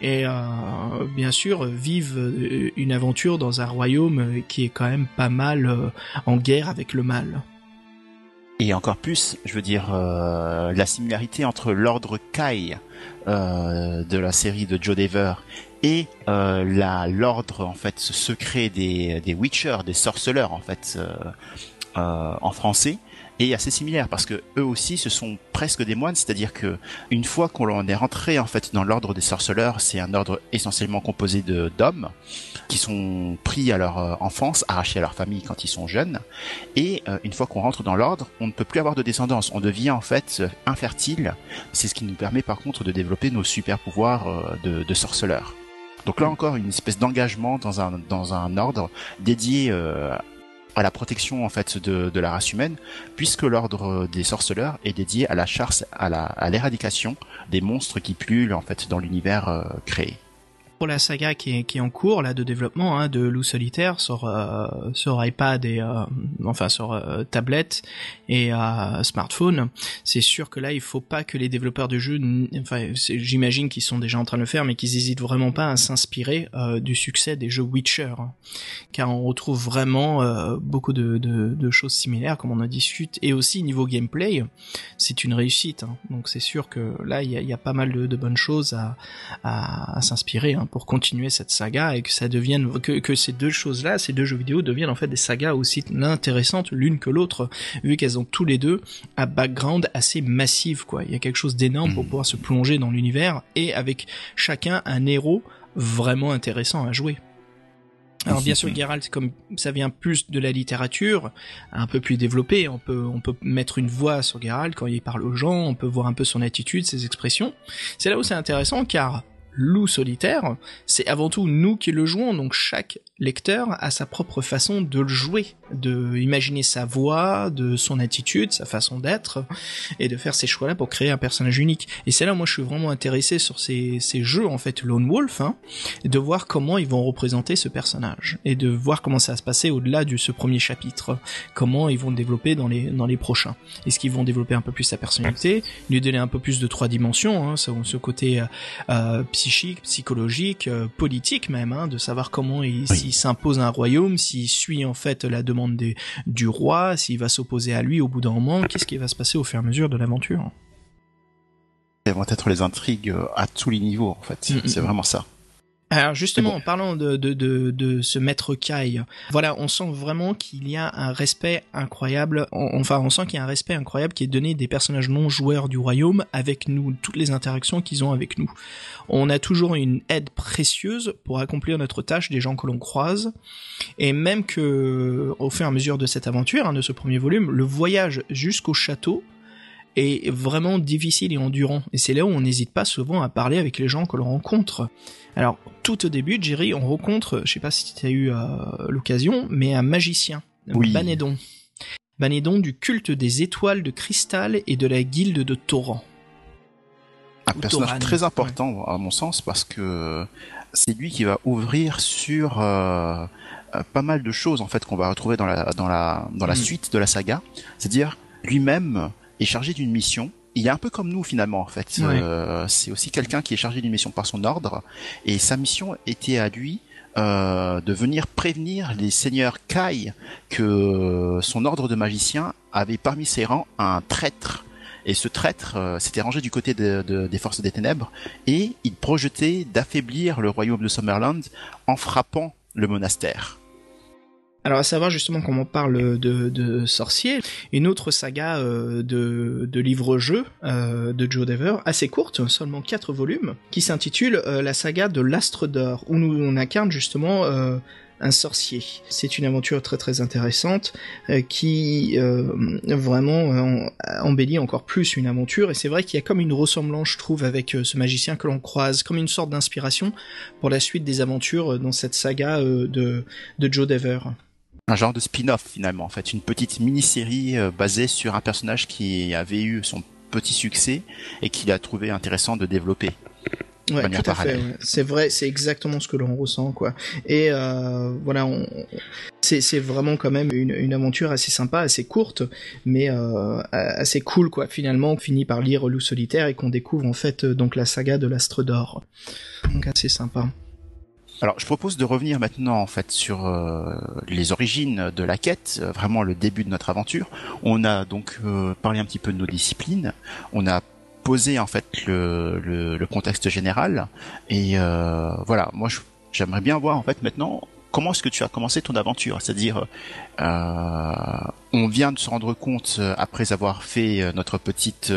et euh, bien sûr vivent euh, une aventure dans un royaume qui est quand même pas mal euh, en guerre avec le mal. Et encore plus, je veux dire, la similarité entre l'ordre Kai de la série de Joe Dever et l'ordre en fait secret des des Witchers, des sorceleurs en fait en français et assez similaire parce que eux aussi ce sont presque des moines, c'est-à-dire que une fois qu'on est rentré en fait dans l'ordre des sorceleurs, c'est un ordre essentiellement composé de d'hommes qui sont pris à leur euh, enfance, arrachés à leur famille quand ils sont jeunes, et euh, une fois qu'on rentre dans l'ordre, on ne peut plus avoir de descendance, on devient en fait infertile. C'est ce qui nous permet par contre de développer nos super pouvoirs euh, de, de sorceleurs. Donc là encore, une espèce d'engagement dans un dans un ordre dédié à la protection en fait de, la race humaine, puisque l'ordre des sorceleurs est dédié à la chasse, à à l'éradication des monstres qui pullulent en fait dans l'univers euh, créé pour la saga qui est, en cours là de développement hein, de Loup Solitaire sur euh, sur iPad et euh, enfin sur euh, tablette et smartphone, c'est sûr que là il faut pas que les développeurs de jeux, enfin j'imagine qu'ils sont déjà en train de le faire, mais qu'ils hésitent vraiment pas à s'inspirer du succès des jeux Witcher, hein. car on retrouve vraiment beaucoup de, choses similaires comme on en discute et aussi niveau gameplay, c'est une réussite. Hein. Donc c'est sûr que là il y a, pas mal de, bonnes choses à, s'inspirer. Pour continuer cette saga et que ça devienne que, que ces deux choses-là, ces deux jeux vidéo deviennent en fait des sagas aussi intéressantes l'une que l'autre, vu qu'elles ont tous les deux un background assez massif quoi. Il y a quelque chose d'énorme pour Mhm. pouvoir se plonger dans l'univers et avec chacun un héros vraiment intéressant à jouer. Alors bien sûr, Geralt, comme ça vient plus de la littérature, un peu plus développé, on peut on peut mettre une voix sur Geralt quand il parle aux gens, on peut voir un peu son attitude, ses expressions. C'est là où c'est intéressant car Loup solitaire, c'est avant tout nous qui le jouons, donc chaque lecteur a sa propre façon de le jouer, de imaginer sa voix, de son attitude, sa façon d'être, et de faire ces choix-là pour créer un personnage unique. Et c'est là moi je suis vraiment intéressé sur ces, ces jeux en fait Lone Wolf, hein, de voir comment ils vont représenter ce personnage, et de voir comment ça va se passer au-delà de ce premier chapitre, comment ils vont le développer dans les, dans les prochains. Est-ce qu'ils vont développer un peu plus sa personnalité, lui donner un peu plus de trois dimensions, hein, ce, côté euh, euh, psychique, psychologique, euh, politique même, hein, de savoir comment il, Oui. s'impose un royaume, s'il suit en fait la demande des, du roi, s'il va s'opposer à lui au bout d'un moment, qu'est-ce qui va se passer au fur et à mesure de l'aventure? Elles vont être les intrigues euh, à tous les niveaux en fait. Mm, C'est mm, vraiment ça. Alors justement, en parlant de, de, de, de ce maître Kai, voilà, on sent vraiment qu'il y a un respect incroyable, on- enfin on sent qu'il y a un respect incroyable qui est donné des personnages non joueurs du royaume avec nous, toutes les interactions qu'ils ont avec nous. On a toujours une aide précieuse pour accomplir notre tâche des gens que l'on croise, et même que au fur et à mesure de cette aventure, hein, de ce premier volume, le voyage jusqu'au château est vraiment difficile et endurant. Et c'est là où on n'hésite pas souvent à parler avec les gens que l'on rencontre. Alors, tout au début, Jerry, on rencontre, je sais pas si tu as eu euh, l'occasion, mais un magicien, Oui. Banédon. Banédon du culte des étoiles de cristal et de la guilde de Toran. Un Ou personnage très important à mon sens parce que c'est lui qui va ouvrir sur euh, euh, pas mal de choses en fait qu'on va retrouver dans la dans la dans la Mm. suite de la saga. C'est-à-dire lui-même est chargé d'une mission. Il est un peu comme nous finalement en fait. Ouais. Euh, c'est aussi quelqu'un qui est chargé d'une mission par son ordre et sa mission était à lui euh, de venir prévenir les seigneurs Kai que son ordre de magicien avait parmi ses rangs un traître. Et ce traître euh, s'était rangé du côté de- de- des forces des ténèbres et il projetait d'affaiblir le royaume de Summerland en frappant le monastère. Alors à savoir justement qu'on parle de, de sorciers, une autre saga euh, de, livres-jeux euh, de Joe Dever, assez courte, seulement quatre volumes, qui s'intitule euh, la saga de l'Astre d'Or, où on incarne justement un sorcier. C'est une aventure très très intéressante qui vraiment embellit encore plus une aventure et c'est vrai qu'il y a comme une ressemblance je trouve avec ce magicien que l'on croise, comme une sorte d'inspiration pour la suite des aventures dans cette saga de Joe Dever. Un genre de spin-off finalement, en fait, une petite mini-série euh, basée sur un personnage qui avait eu son petit succès et qu'il a trouvé intéressant de développer. Ouais, tout à fait. ouais. C'est vrai, c'est exactement ce que l'on ressent, quoi. Et euh, voilà, on, c'est vraiment quand même une, une aventure assez sympa, assez courte, mais euh, assez cool, quoi. Finalement, on finit par lire Loup solitaire et qu'on découvre en fait donc la saga de l'Astre d'Or. Donc assez sympa. Alors, je propose de revenir maintenant en fait sur euh, les origines de la quête, euh, vraiment le début de notre aventure. On a donc euh, parlé un petit peu de nos disciplines, on a posé en fait le, le, le contexte général, et euh, voilà. Moi, j'aimerais bien voir en fait maintenant comment est-ce que tu as commencé ton aventure, c'est-à-dire on vient de se rendre compte après avoir fait notre petite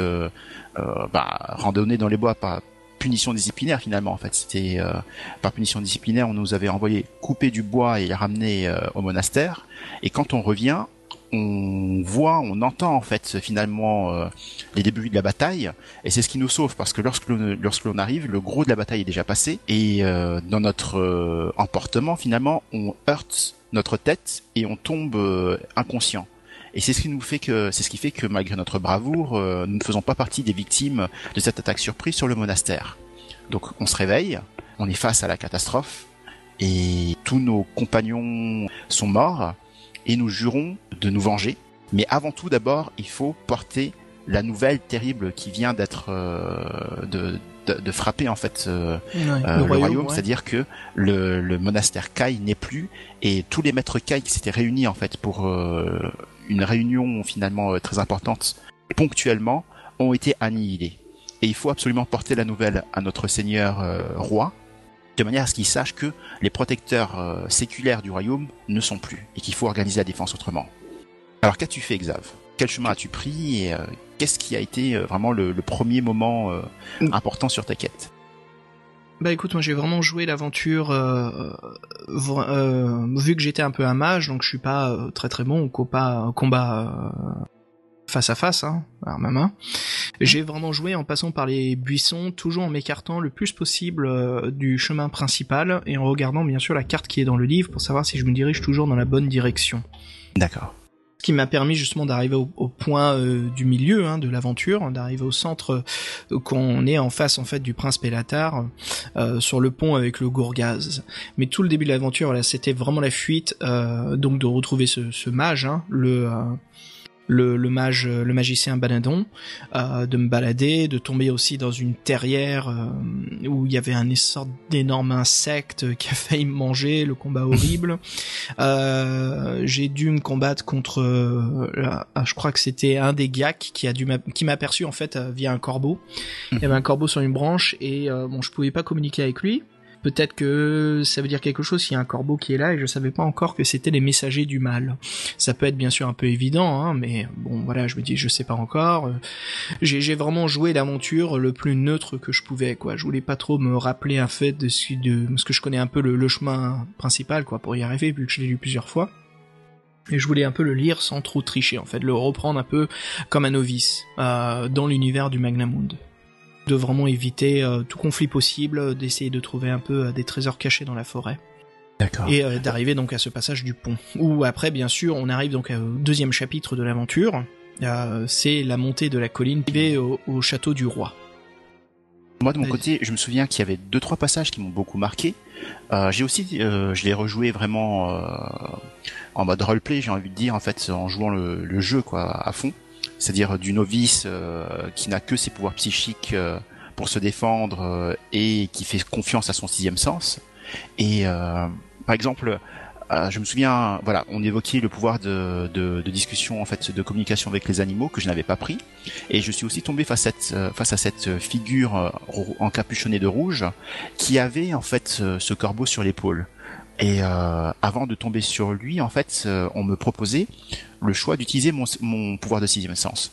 bah, randonnée dans les bois par punition disciplinaire finalement en fait c'était euh, par punition disciplinaire, on nous avait envoyé couper du bois et ramener euh, au monastère. Et quand on revient, on voit, on entend en fait finalement euh, les débuts de la bataille. Et c'est ce qui nous sauve parce que lorsque l'on, lorsque arrive, le gros de la bataille est déjà passé. Et dans notre emportement, finalement, on heurte notre tête et on tombe inconscient. Et c'est ce qui nous fait que, c'est ce qui fait que malgré notre bravoure, euh, nous ne faisons pas partie des victimes de cette attaque surprise sur le monastère. Donc on se réveille, on est face à la catastrophe et tous nos compagnons sont morts et nous jurons de nous venger. Mais avant tout, d'abord, il faut porter la nouvelle terrible qui vient d'être euh, de, de, de frapper en fait euh, euh, le royaume, ouais. c'est-à-dire que le, le monastère Kai n'est plus et tous les maîtres Kai qui s'étaient réunis en fait pour euh, une réunion finalement euh, très importante ponctuellement ont été annihilés. Et il faut absolument porter la nouvelle à notre seigneur euh, roi de manière à ce qu'ils sachent que les protecteurs euh, séculaires du royaume ne sont plus et qu'il faut organiser la défense autrement. Alors qu'as-tu fait, Xav? Quel chemin as-tu pris et euh, qu'est-ce qui a été euh, vraiment le, le premier moment euh, Mm. important sur ta quête? Bah écoute, moi j'ai vraiment joué l'aventure euh, vra- euh, vu que j'étais un peu un mage, donc je suis pas euh, très très bon au combat, euh, face à face, hein, arme à main. J'ai vraiment joué en passant par les buissons, toujours en m'écartant le plus possible euh, du chemin principal et en regardant bien sûr la carte qui est dans le livre pour savoir si je me dirige toujours dans la bonne direction. D'accord. Ce qui m'a permis justement d'arriver au, point euh, du milieu hein, de l'aventure, d'arriver au centre euh, qu'on est en face en fait du prince Pélatar euh, sur le pont avec le Gourgaz. Mais tout le début de l'aventure, c'était vraiment la fuite, donc de retrouver ce, ce mage, hein, le, le le mage, le magicien Banadon, euh, de me balader, de tomber aussi dans une terrière euh, où il y avait un sorte d'énorme insecte qui a failli me manger, le combat horrible. Euh, j'ai dû me combattre contre, euh, je crois que c'était un des gacs qui a dû qui m'a aperçu en fait euh, via un corbeau. Il y avait un corbeau sur une branche et euh, bon, je pouvais pas communiquer avec lui. Peut-être que ça veut dire quelque chose s'il y a un corbeau qui est là et je savais pas encore que c'était les messagers du mal. Ça peut être bien sûr un peu évident, hein, mais bon voilà, je me dis je sais pas encore. Euh, J'ai vraiment joué l'aventure le plus neutre que je pouvais quoi. Je voulais pas trop me rappeler un fait de ce, que je connais un peu le, le chemin principal quoi pour y arriver vu que je l'ai lu plusieurs fois. Et je voulais un peu le lire sans trop tricher en fait, le reprendre un peu comme un novice euh, dans l'univers du Magnamund de vraiment éviter euh, tout conflit possible, euh, d'essayer de trouver un peu euh, des trésors cachés dans la forêt D'accord. et euh, d'arriver donc à ce passage du pont. Où après, bien sûr, on arrive donc au deuxième chapitre de l'aventure. Euh, c'est la montée de la colline arrivée au, au château du roi. Moi de mon côté, je me souviens qu'il y avait deux trois passages qui m'ont beaucoup marqué. Euh, j'ai aussi, euh, je l'ai rejoué vraiment euh, en mode roleplay, j'ai envie de dire en fait, en jouant le, le jeu quoi à fond. C'est-à-dire du novice euh, qui n'a que ses pouvoirs psychiques euh, pour se défendre euh, et qui fait confiance à son sixième sens. Et par exemple, je me souviens, voilà, on évoquait le pouvoir de, de, de discussion en fait, de communication avec les animaux que je n'avais pas pris. Et je suis aussi tombé face à cette, face à cette figure encapuchonnée de rouge qui avait en fait ce corbeau sur l'épaule. Et euh, avant de tomber sur lui, en fait, euh, on me proposait le choix d'utiliser mon, mon pouvoir de sixième sens.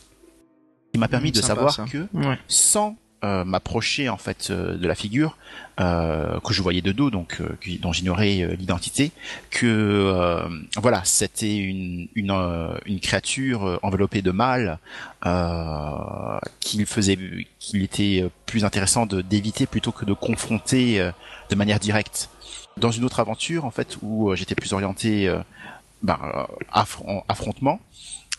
Il m'a permis Mmh, de sympa, savoir ça. que Ouais. sans euh, m'approcher en fait euh, de la figure euh, que je voyais de dos, donc euh, qui- dont j'ignorais euh, l'identité, que euh, voilà, c'était une une, euh, une créature enveloppée de mal euh, qu'il faisait, qu'il était plus intéressant de d'éviter plutôt que de confronter euh, de manière directe. Dans une autre aventure en fait où euh, j'étais plus orienté affron- affrontement.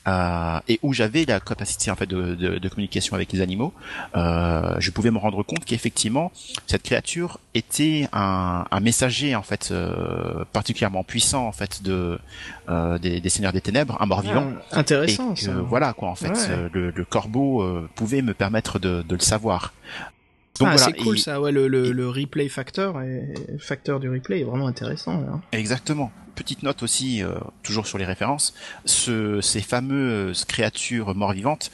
euh, et où j'avais la capacité en fait de, de, de communication avec les animaux, euh, je pouvais me rendre compte qu'effectivement cette créature était un, un messager en fait euh, particulièrement puissant en fait de euh, des, des seigneurs des ténèbres, un mort-vivant. Ah, intéressant et que, ça. voilà quoi en fait Ouais. le, le corbeau euh, pouvait me permettre de, de le savoir. Donc ah, voilà, c'est cool et- ça, ouais, le, le, et- le replay factor, et, facteur du replay est vraiment intéressant. Là. Exactement. Petite note aussi, euh, toujours sur les références, ce, ces fameuses créatures mort-vivantes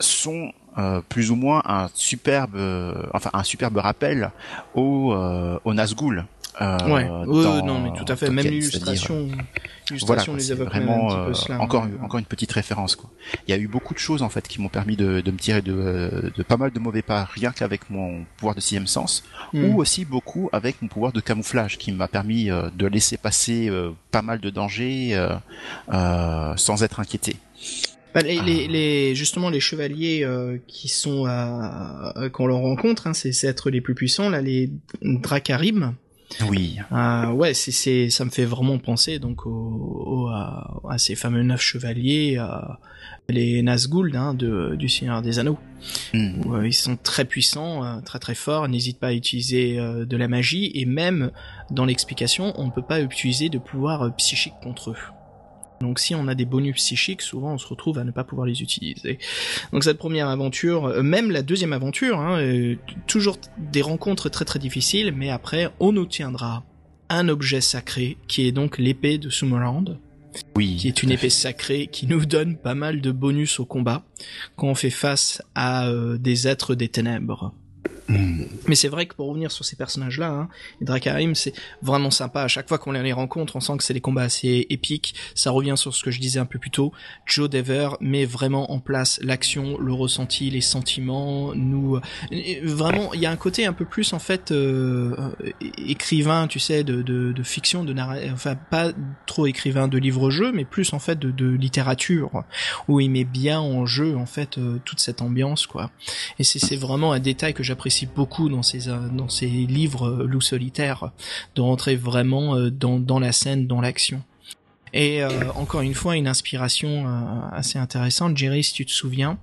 sont euh, plus ou moins un superbe, euh, enfin un superbe rappel au, euh, au Nazgûl. Euh, ouais, dans non, mais tout à fait. Même l'illustration, Voilà, l'illustration quoi, les vraiment un petit peu euh, cela. encore ouais. encore une petite référence quoi. Il y a eu beaucoup de choses en fait qui m'ont permis de, de me tirer de, de pas mal de mauvais pas rien qu'avec mon pouvoir de sixième sens Hmm. ou aussi beaucoup avec mon pouvoir de camouflage qui m'a permis euh, de laisser passer euh, pas mal de dangers euh, euh, sans être inquiété. Bah, les, Ah. les, les- justement les chevaliers euh, qui sont à, à- qu'on leur rencontre, hein, c'est être les plus puissants là, les Dracarim. Oui, Euh, ouais, c'est c'est ça me fait vraiment penser donc au, au- à, à ces fameux neuf chevaliers, euh, les Nazgûl hein, de du Seigneur des Anneaux. Hmm. où, euh, ils sont très puissants, euh, très très forts, n'hésitent pas à utiliser euh, de la magie, et même dans l'explication, on ne peut pas utiliser de pouvoir euh, psychique contre eux. Donc si on a des bonus psychiques, souvent on se retrouve à ne pas pouvoir les utiliser. Donc cette première aventure, euh, même la deuxième aventure, hein, euh, toujours des rencontres très très difficiles, mais après on obtiendra un objet sacré qui est donc l'épée de Summerland oui, qui est une épée sacrée qui nous donne pas mal de bonus au combat quand on fait face à euh, des êtres des ténèbres. Mais c'est vrai que pour revenir sur ces personnages-là, hein, Dracarim, c'est vraiment sympa. À chaque fois qu'on les rencontre, on sent que c'est des combats assez épiques. Ça revient sur ce que je disais un peu plus tôt. Joe Dever met vraiment en place l'action, le ressenti, les sentiments. Nous, euh, vraiment, il y a un côté un peu plus en fait euh, écrivain, tu sais, de, fiction, de enfin pas trop écrivain de livre-jeu, mais plus en fait de, de, littérature, où il met bien en jeu en fait euh, toute cette ambiance, quoi. Et c'est vraiment un détail que j'apprécie beaucoup dans ces euh, dans ces livres euh, loup solitaire, de rentrer vraiment euh, dans dans la scène, dans l'action. Et encore une fois, une inspiration assez intéressante. Jerry, si tu te souviens,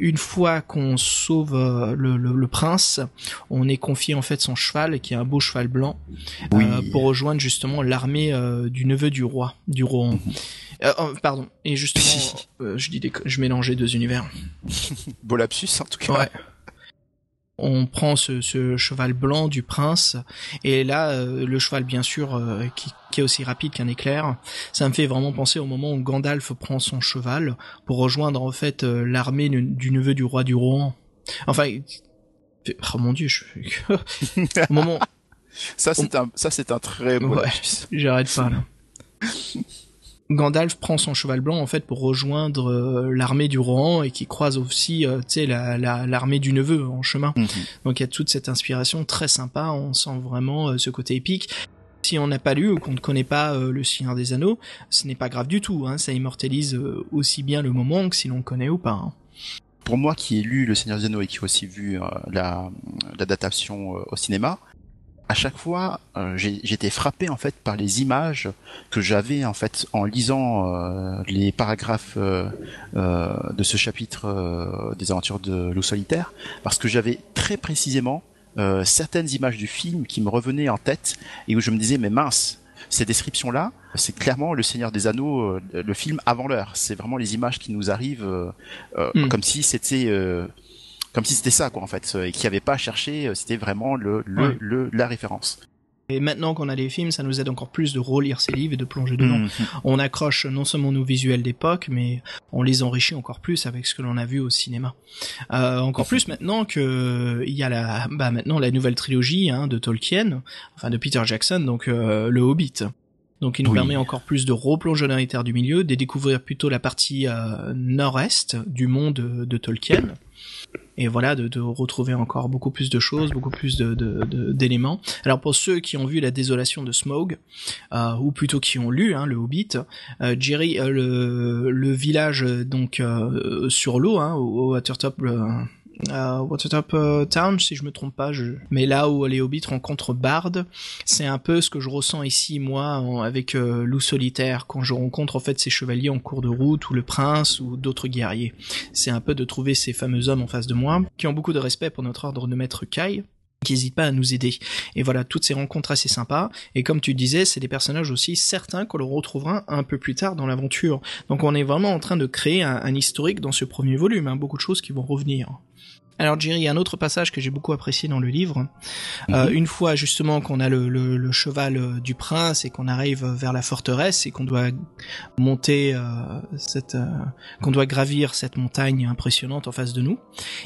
une fois qu'on sauve le, le, prince, on est confié en fait son cheval, qui est un beau cheval blanc, pour rejoindre justement l'armée du neveu du roi, du roi. Mhm. Oh, pardon. Et justement, je dis je mélangeais deux univers. Beau lapsus en tout cas. Ouais on prend ce, cheval blanc du prince et là euh, le cheval bien sûr euh, qui, est aussi rapide qu'un éclair ça me fait vraiment penser au moment où Gandalf prend son cheval pour rejoindre en fait euh, l'armée du, neveu du roi du Rohan. Enfin oh mon dieu je moment ça c'est un ça c'est un très beau ouais, j'arrête pas là Gandalf prend son cheval blanc en fait pour rejoindre euh, l'armée du Rohan et qui croise aussi euh, tu sais la, l'armée du neveu en chemin. Mhm. Donc il y a toute cette inspiration très sympa, on sent vraiment euh, ce côté épique. Si on n'a pas lu ou qu'on ne connaît pas le Seigneur des Anneaux, ce n'est pas grave du tout, hein, ça immortalise aussi bien le moment que si l'on connaît ou pas. Hein. Pour moi qui ai lu Le Seigneur des Anneaux et qui ai aussi vu la l'adaptation au cinéma, à chaque fois, euh, j'étais frappé en fait par les images que j'avais en fait en lisant euh, les paragraphes euh, de ce chapitre des aventures de loup solitaire, parce que j'avais très précisément certaines images du film qui me revenaient en tête et où je me disais mais mince, ces descriptions-là, c'est clairement le Seigneur des Anneaux, le film avant l'heure. C'est vraiment les images qui nous arrivent hmm. comme si c'était comme si c'était ça quoi en fait et qu'il n'y avait pas à chercher euh, c'était vraiment le, le, la référence et maintenant qu'on a les films, ça nous aide encore plus de relire ces livres et de plonger dedans. Mhm. On accroche non seulement nos visuels d'époque, mais on les enrichit encore plus avec ce que l'on a vu au cinéma. Euh, encore plus maintenant que il y a la, bah maintenant la nouvelle trilogie hein, de Tolkien, enfin de Peter Jackson, donc euh, le Hobbit. Donc il nous permet encore plus de replonger dans les terres du milieu, de découvrir plutôt la partie euh, nord-est du monde de Tolkien et voilà de, de, retrouver encore beaucoup plus de choses, beaucoup plus de, d'éléments. Alors pour ceux qui ont vu la désolation de Smog, euh, ou plutôt qui ont lu hein, le Hobbit, euh, Jerry, euh, le, le village donc sur l'eau, hein, au, Watertop euh, Watertop euh, Town, si je me trompe pas. Je... Mais là où les hobbits rencontrent Bard, c'est un peu ce que je ressens ici moi avec euh, Loup solitaire quand je rencontre en fait ces chevaliers en cours de route ou le prince ou d'autres guerriers. C'est un peu de trouver ces fameux hommes en face de moi qui ont beaucoup de respect pour notre ordre de maître Kai qui pas à nous aider. Et voilà, toutes ces rencontres assez sympas. Et comme tu disais, c'est des personnages aussi certains qu'on le retrouvera un peu plus tard dans l'aventure. Donc on est vraiment en train de créer un, historique dans ce premier volume, hein. beaucoup de choses qui vont revenir. Alors Jerry, il y a un autre passage que j'ai beaucoup apprécié dans le livre. Euh, mhm. une fois justement qu'on a le, cheval euh, du prince et qu'on arrive vers la forteresse et qu'on doit monter euh, cette, qu'on doit gravir cette montagne impressionnante en face de nous,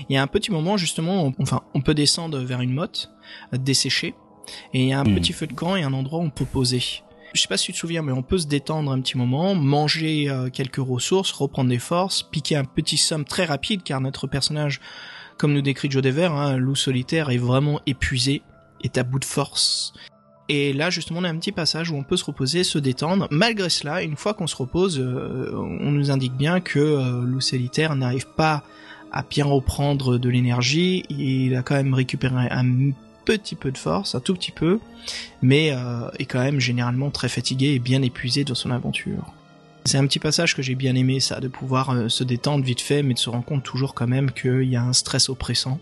il y a un petit moment justement, enfin, on peut descendre vers une motte desséchée et il y a un mhm. petit feu de camp et un endroit où on peut poser. Je sais pas si tu te souviens, mais on peut se détendre un petit moment, manger quelques ressources, reprendre des forces, piquer un petit somme très rapide car notre personnage comme nous décrit Joe Dever, hein, loup solitaire est vraiment épuisé, est à bout de force. Et là, justement, on a un petit passage où on peut se reposer, se détendre. Malgré cela, une fois qu'on se repose, euh, on nous indique bien que euh, loup solitaire n'arrive pas à bien reprendre de l'énergie. Il a quand même récupéré un petit peu de force, un tout petit peu, mais euh, est quand même généralement très fatigué et bien épuisé dans son aventure. C'est un petit passage que j'ai bien aimé, ça, de pouvoir euh, se détendre vite fait, mais de se rendre compte toujours quand même qu'il y a un stress oppressant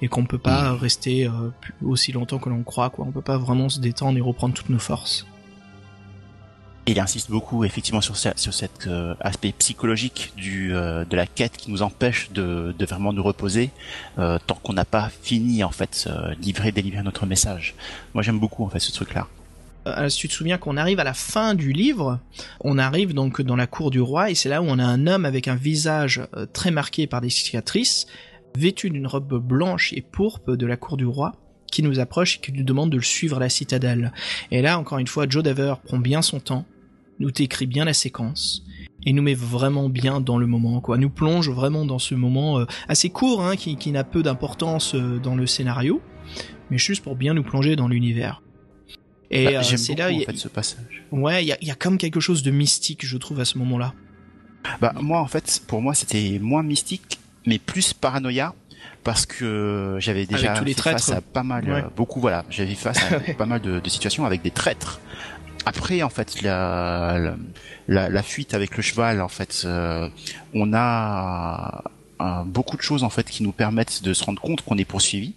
et qu'on peut pas mm. rester euh, aussi longtemps que l'on croit, quoi. On peut pas vraiment se détendre et reprendre toutes nos forces. Il insiste beaucoup effectivement sur, sur cet euh, aspect psychologique du, de la quête qui nous empêche de, de vraiment nous reposer tant qu'on n'a pas fini en fait livrer délivrer notre message. Moi j'aime beaucoup en fait ce truc là. Euh, si tu te souviens qu'on arrive à la fin du livre, on arrive donc dans la cour du roi et c'est là où on a un homme avec un visage euh, très marqué par des cicatrices, vêtu d'une robe blanche et pourpre de la cour du roi, qui nous approche et qui nous demande de le suivre à la citadelle. Et là, encore une fois, Joe Daver prend bien son temps, nous décrit bien la séquence, et nous met vraiment bien dans le moment, quoi. Nous plonge vraiment dans ce moment euh, assez court, hein, qui, qui n'a peu d'importance euh, dans le scénario, mais juste pour bien nous plonger dans l'univers. Et bah, euh, c'est là, en fait, ce passage. Ouais, il y a, y a comme quelque chose de mystique, je trouve, à ce moment-là. Bah moi, en fait, pour moi, c'était moins mystique, mais plus paranoïa parce que j'avais déjà fait face à pas mal, beaucoup, voilà, j'avais face à pas mal de, de, situations avec des traîtres après, en fait, la, la, la, fuite avec le cheval, en fait, euh, on a euh, beaucoup de choses en fait qui nous permettent de se rendre compte qu'on est poursuivi.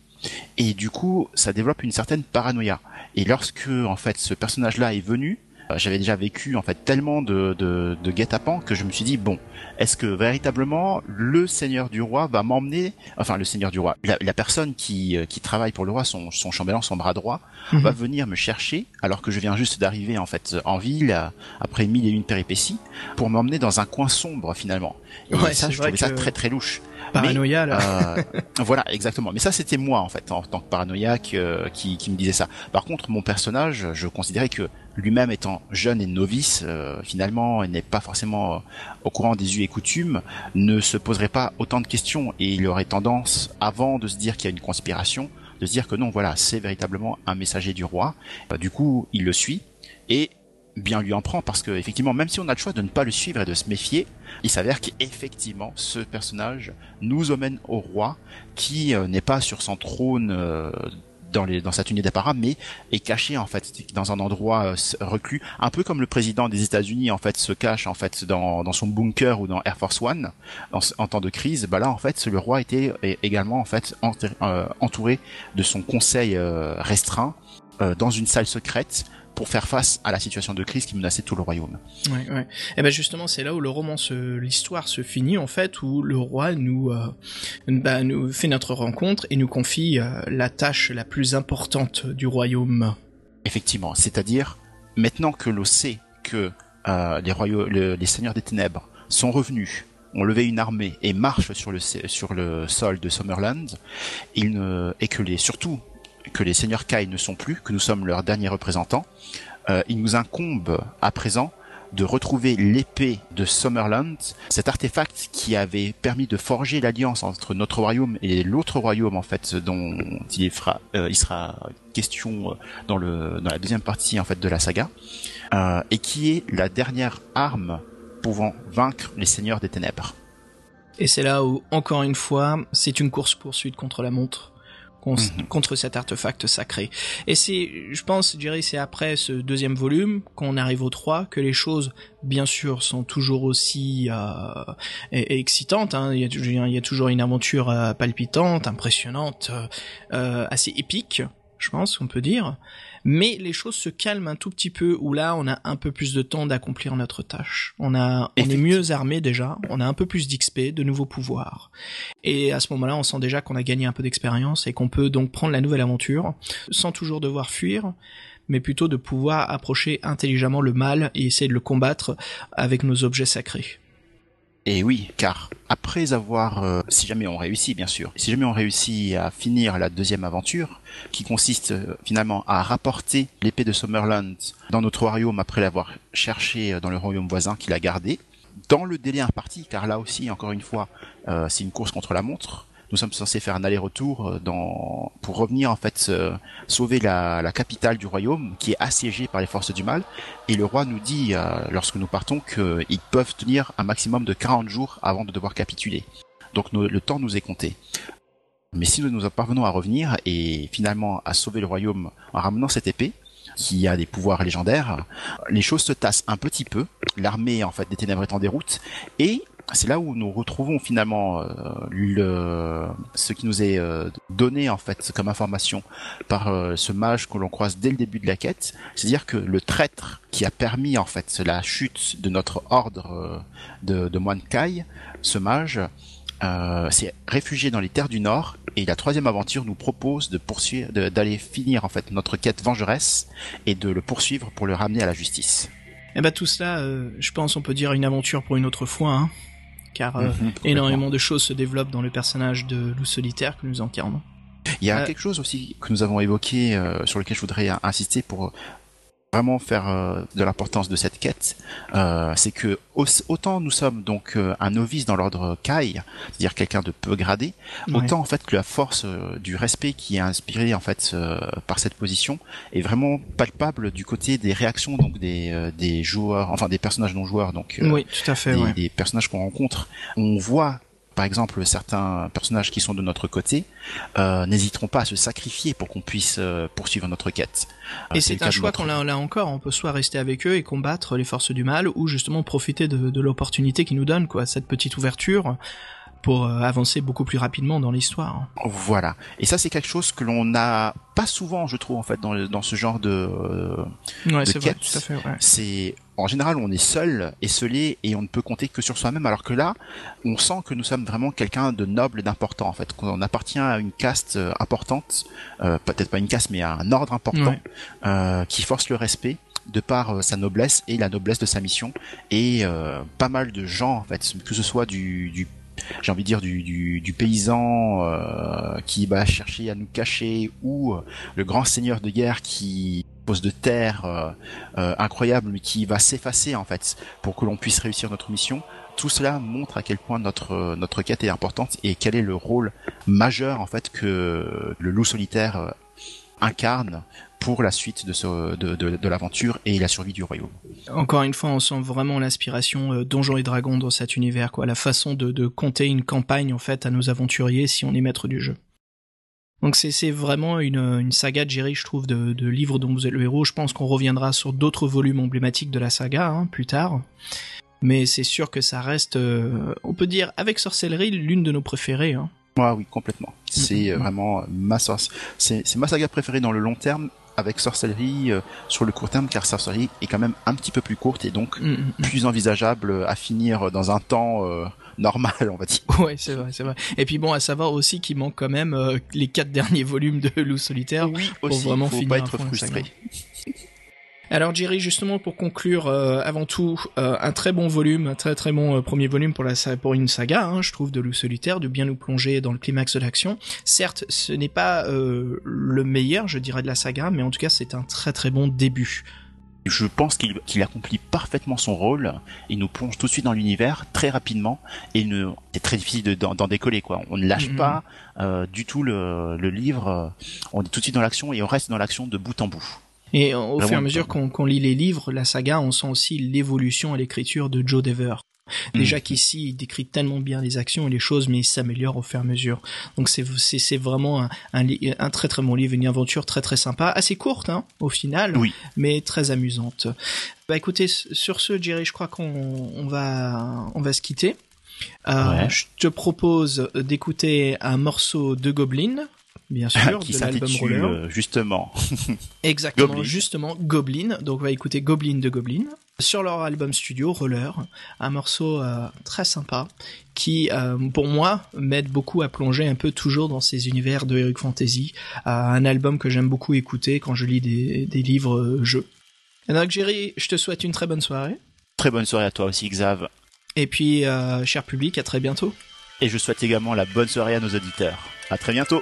Et du coup, ça développe une certaine paranoïa. Et lorsque, en fait, ce personnage-là est venu, euh, j'avais déjà vécu en fait tellement de, de, de guet-apens que je me suis dit bon, est-ce que véritablement le Seigneur du roi va m'emmener, enfin le Seigneur du roi, la, personne qui, euh, qui travaille pour le roi, son, son chambellan, son bras droit, mhm. va venir me chercher alors que je viens juste d'arriver en fait en ville après mille et une péripéties pour m'emmener dans un coin sombre finalement. Et ça, je trouvais ça très très louche. Paranoïa là. Euh, voilà, exactement. Mais ça, c'était moi en fait, en tant que paranoïaque, euh, qui, qui me disait ça. Par contre, mon personnage, je considérais que lui-même étant jeune et novice, euh, finalement, n'est pas forcément au courant des us et coutumes, ne se poserait pas autant de questions et il aurait tendance, avant de se dire qu'il y a une conspiration, de se dire que non, voilà, c'est véritablement un messager du roi. du coup, il le suit et bien lui en prend parce que effectivement même si on a le choix de ne pas le suivre et de se méfier il s'avère qu'effectivement ce personnage nous emmène au roi qui euh, n'est pas sur son trône euh, dans, les, dans sa tenue d'apparat, mais est caché en fait dans un endroit euh, reclus, un peu comme le président des États-Unis en fait se cache en fait dans, dans son bunker ou dans Air Force One en, en temps de crise. Bah là en fait le roi était également en fait entouré de son conseil restreint dans une salle secrète pour faire face à la situation de crise qui menaçait tout le royaume. Ouais, ouais. Et ben justement, c'est là où le roman, l'histoire se finit en fait, où le roi nous, euh, bah, nous fait notre rencontre et nous confie euh, la tâche la plus importante du royaume. Effectivement, c'est-à-dire maintenant que l'on sait que euh, les, royaumes, les seigneurs des ténèbres sont revenus ont levé une armée et marchent sur le, sur le sol de Summerland, il ne, et que les, surtout que les seigneurs Kai ne sont plus, que nous sommes leurs derniers représentants, euh, il nous incombe à présent de retrouver l'épée de Summerland, cet artefact qui avait permis de forger l'alliance entre notre royaume et l'autre royaume en fait dont il, fera, euh, il sera question euh, dans, le, dans la deuxième partie en fait de la saga, euh, et qui est la dernière arme pouvant vaincre les seigneurs des ténèbres. Et c'est là où, encore une fois, c'est une course-poursuite contre la montre. Mhm. contre cet artefact sacré. Et c'est, je pense, je dirais, c'est après ce deuxième volume qu'on arrive au 3 que les choses, bien sûr, sont toujours aussi euh, excitantes. Hein. Il, y a, il, y a, toujours une aventure euh, palpitante, impressionnante, euh, assez épique, je pense, on peut dire mais les choses se calment un tout petit peu où là on a un peu plus de temps d'accomplir notre tâche. On a on est mieux armé déjà, on a un peu plus d'XP, de nouveaux pouvoirs. Et à ce moment-là, on sent déjà qu'on a gagné un peu d'expérience et qu'on peut donc prendre la nouvelle aventure sans toujours devoir fuir mais plutôt de pouvoir approcher intelligemment le mal et essayer de le combattre avec nos objets sacrés. Et oui, car après avoir, euh, si jamais on réussit bien sûr, si jamais on réussit à finir la deuxième aventure, qui consiste euh, finalement à rapporter l'épée de Summerland dans notre royaume après l'avoir cherché euh, dans le royaume voisin qu'il a gardé, dans le délai imparti, car là aussi, encore une fois, c'est une course contre la montre, nous sommes censés faire un aller-retour euh, dans pour revenir en fait sauver la, capitale du royaume qui est assiégée par les forces du mal et le roi nous dit euh, lorsque nous partons qu'ils peuvent tenir un maximum de 40 jours avant de devoir capituler. Donc le temps nous est compté. Mais si nous nous parvenons à revenir et finalement à sauver le royaume en ramenant cette épée, qui a des pouvoirs légendaires, les choses se tassent un petit peu. L'armée en fait des ténèbres est en déroute et c'est là où nous retrouvons finalement euh, le, ce qui nous est euh, donné en fait comme information par euh, ce mage que l'on croise dès le début de la quête, c'est-à-dire que le traître qui a permis en fait la chute de notre ordre de, de moine Kai, ce mage, s'est réfugié dans les terres du Nord et la troisième aventure nous propose de poursuivre, d'aller finir en fait notre quête vengeresse et de le poursuivre pour le ramener à la justice. Eh bah tout cela, je pense, on peut dire une aventure pour une autre fois. Hein car euh, Mhm, énormément de choses se développent dans le personnage de loup solitaire que nous incarnons. Il y a Euh, quelque chose aussi que nous avons évoqué, euh, sur lequel je voudrais insister pour vraiment faire euh, de l'importance de cette quête, euh, c'est que au- autant nous sommes donc euh, un novice dans l'ordre Kai, c'est-à-dire quelqu'un de peu gradé, Ouais. autant en fait que la force euh, du respect qui est inspirée en fait euh, par cette position est vraiment palpable du côté des réactions donc des, euh, des joueurs, enfin des personnages non joueurs donc euh, Oui, tout à fait. des, ouais. des personnages qu'on rencontre, on voit par exemple certains personnages qui sont de notre côté euh, n'hésiteront pas à se sacrifier pour qu'on puisse euh, poursuivre notre quête. Euh, Et c'est un choix notre- qu'on a là encore. On peut soit rester avec eux et combattre les forces du mal, ou justement profiter de, de l'opportunité qu'ils nous donnent, quoi, cette petite ouverture pour euh, avancer beaucoup plus rapidement dans l'histoire. Voilà. Et ça c'est quelque chose que l'on n'a pas souvent, je trouve en fait dans, dans ce genre de euh, Ouais, De vrai, quête. tout à fait. Ouais. c'est en général on est seul, esselé et on ne peut compter que sur soi-même alors que là on sent que nous sommes vraiment quelqu'un de noble et d'important en fait qu'on appartient à une caste euh, importante euh, peut-être pas une caste mais à un ordre important Ouais. euh, qui force le respect de par euh, sa noblesse et la noblesse de sa mission et pas mal de gens en fait que ce soit du, du j'ai envie de dire du, du, du paysan euh, qui va chercher à nous cacher ou euh, le grand seigneur de guerre qui pose de terre euh, euh, incroyable mais qui va s'effacer en fait pour que l'on puisse réussir notre mission. Tout cela montre à quel point notre notre quête est importante et quel est le rôle majeur en fait que le loup solitaire euh, incarne pour la suite de, ce, de, de, de l'aventure et la survie du royaume. Encore une fois, on sent vraiment l'inspiration euh, Donjons et Dragons dans cet univers, quoi. La façon de, de compter une campagne, en fait, à nos aventuriers si on est maître du jeu. Donc c'est c'est vraiment une, une saga de Jerry, je trouve, de, de livres dont vous êtes le héros. Je pense qu'on reviendra sur d'autres volumes emblématiques de la saga hein, plus tard. Mais c'est sûr que ça reste, euh, on peut dire, avec Sorcellerie, l'une de nos préférées. Hein. Moi, oui, complètement. C'est euh, Mhm. vraiment ma sorce. C'est c'est ma saga préférée dans le long terme avec Sorcellerie euh, sur le court terme car Sorcellerie est quand même un petit peu plus courte et donc Mm, mm, mm. plus envisageable à finir dans un temps euh, normal, on va dire. Ouais, c'est vrai, c'est vrai. Et puis bon, à savoir aussi qu'il manque quand même euh, les quatre derniers volumes de Loup Solitaire. Oui, pour aussi, vraiment faut finir pas être frustré. Alors Jerry, justement pour conclure, euh, avant tout, euh, un très bon volume, un très très bon euh, premier volume pour la sa- pour une saga, hein, je trouve, de Loup Solitaire, de bien nous plonger dans le climax de l'action. Certes, ce n'est pas le meilleur, je dirais, de la saga, mais en tout cas, c'est un très très bon début. Je pense qu'il accomplit parfaitement son rôle. Il nous plonge tout de suite dans l'univers très rapidement et c'est très difficile de- d'en décoller. Quoi. On ne lâche Mhm. pas du tout le, le livre. On est tout de suite dans l'action et on reste dans l'action de bout en bout. Et au fur et à mesure qu'on lit les livres, la saga, on sent aussi l'évolution à l'écriture de Joe Dever. Déjà Mhm. qu'ici, il décrit tellement bien les actions et les choses, mais il s'améliore au fur et à mesure. Donc c'est vraiment un, un, li- un très très bon livre, une aventure très très sympa, assez courte hein, au final, Oui. mais très amusante. Bah écoutez, sur ce, Jerry, je crois qu'on on va on va se quitter. Euh, Ouais. Je te propose d'écouter un morceau de Goblin, bien sûr, qui de l'album Roller. euh, justement Exactement, Goblin. justement, Goblin. Donc on va écouter Goblin de Goblin sur leur album studio Roller, un morceau euh, très sympa qui, euh, pour moi, m'aide beaucoup à plonger un peu toujours dans ces univers de Heroic Fantasy. Euh, un album que j'aime beaucoup écouter quand je lis des, des livres jeux. Et donc Jerry, je te souhaite une très bonne soirée. très bonne soirée à toi aussi Xav Et puis, cher public, à très bientôt. et je souhaite également la bonne soirée à nos auditeurs. À très bientôt.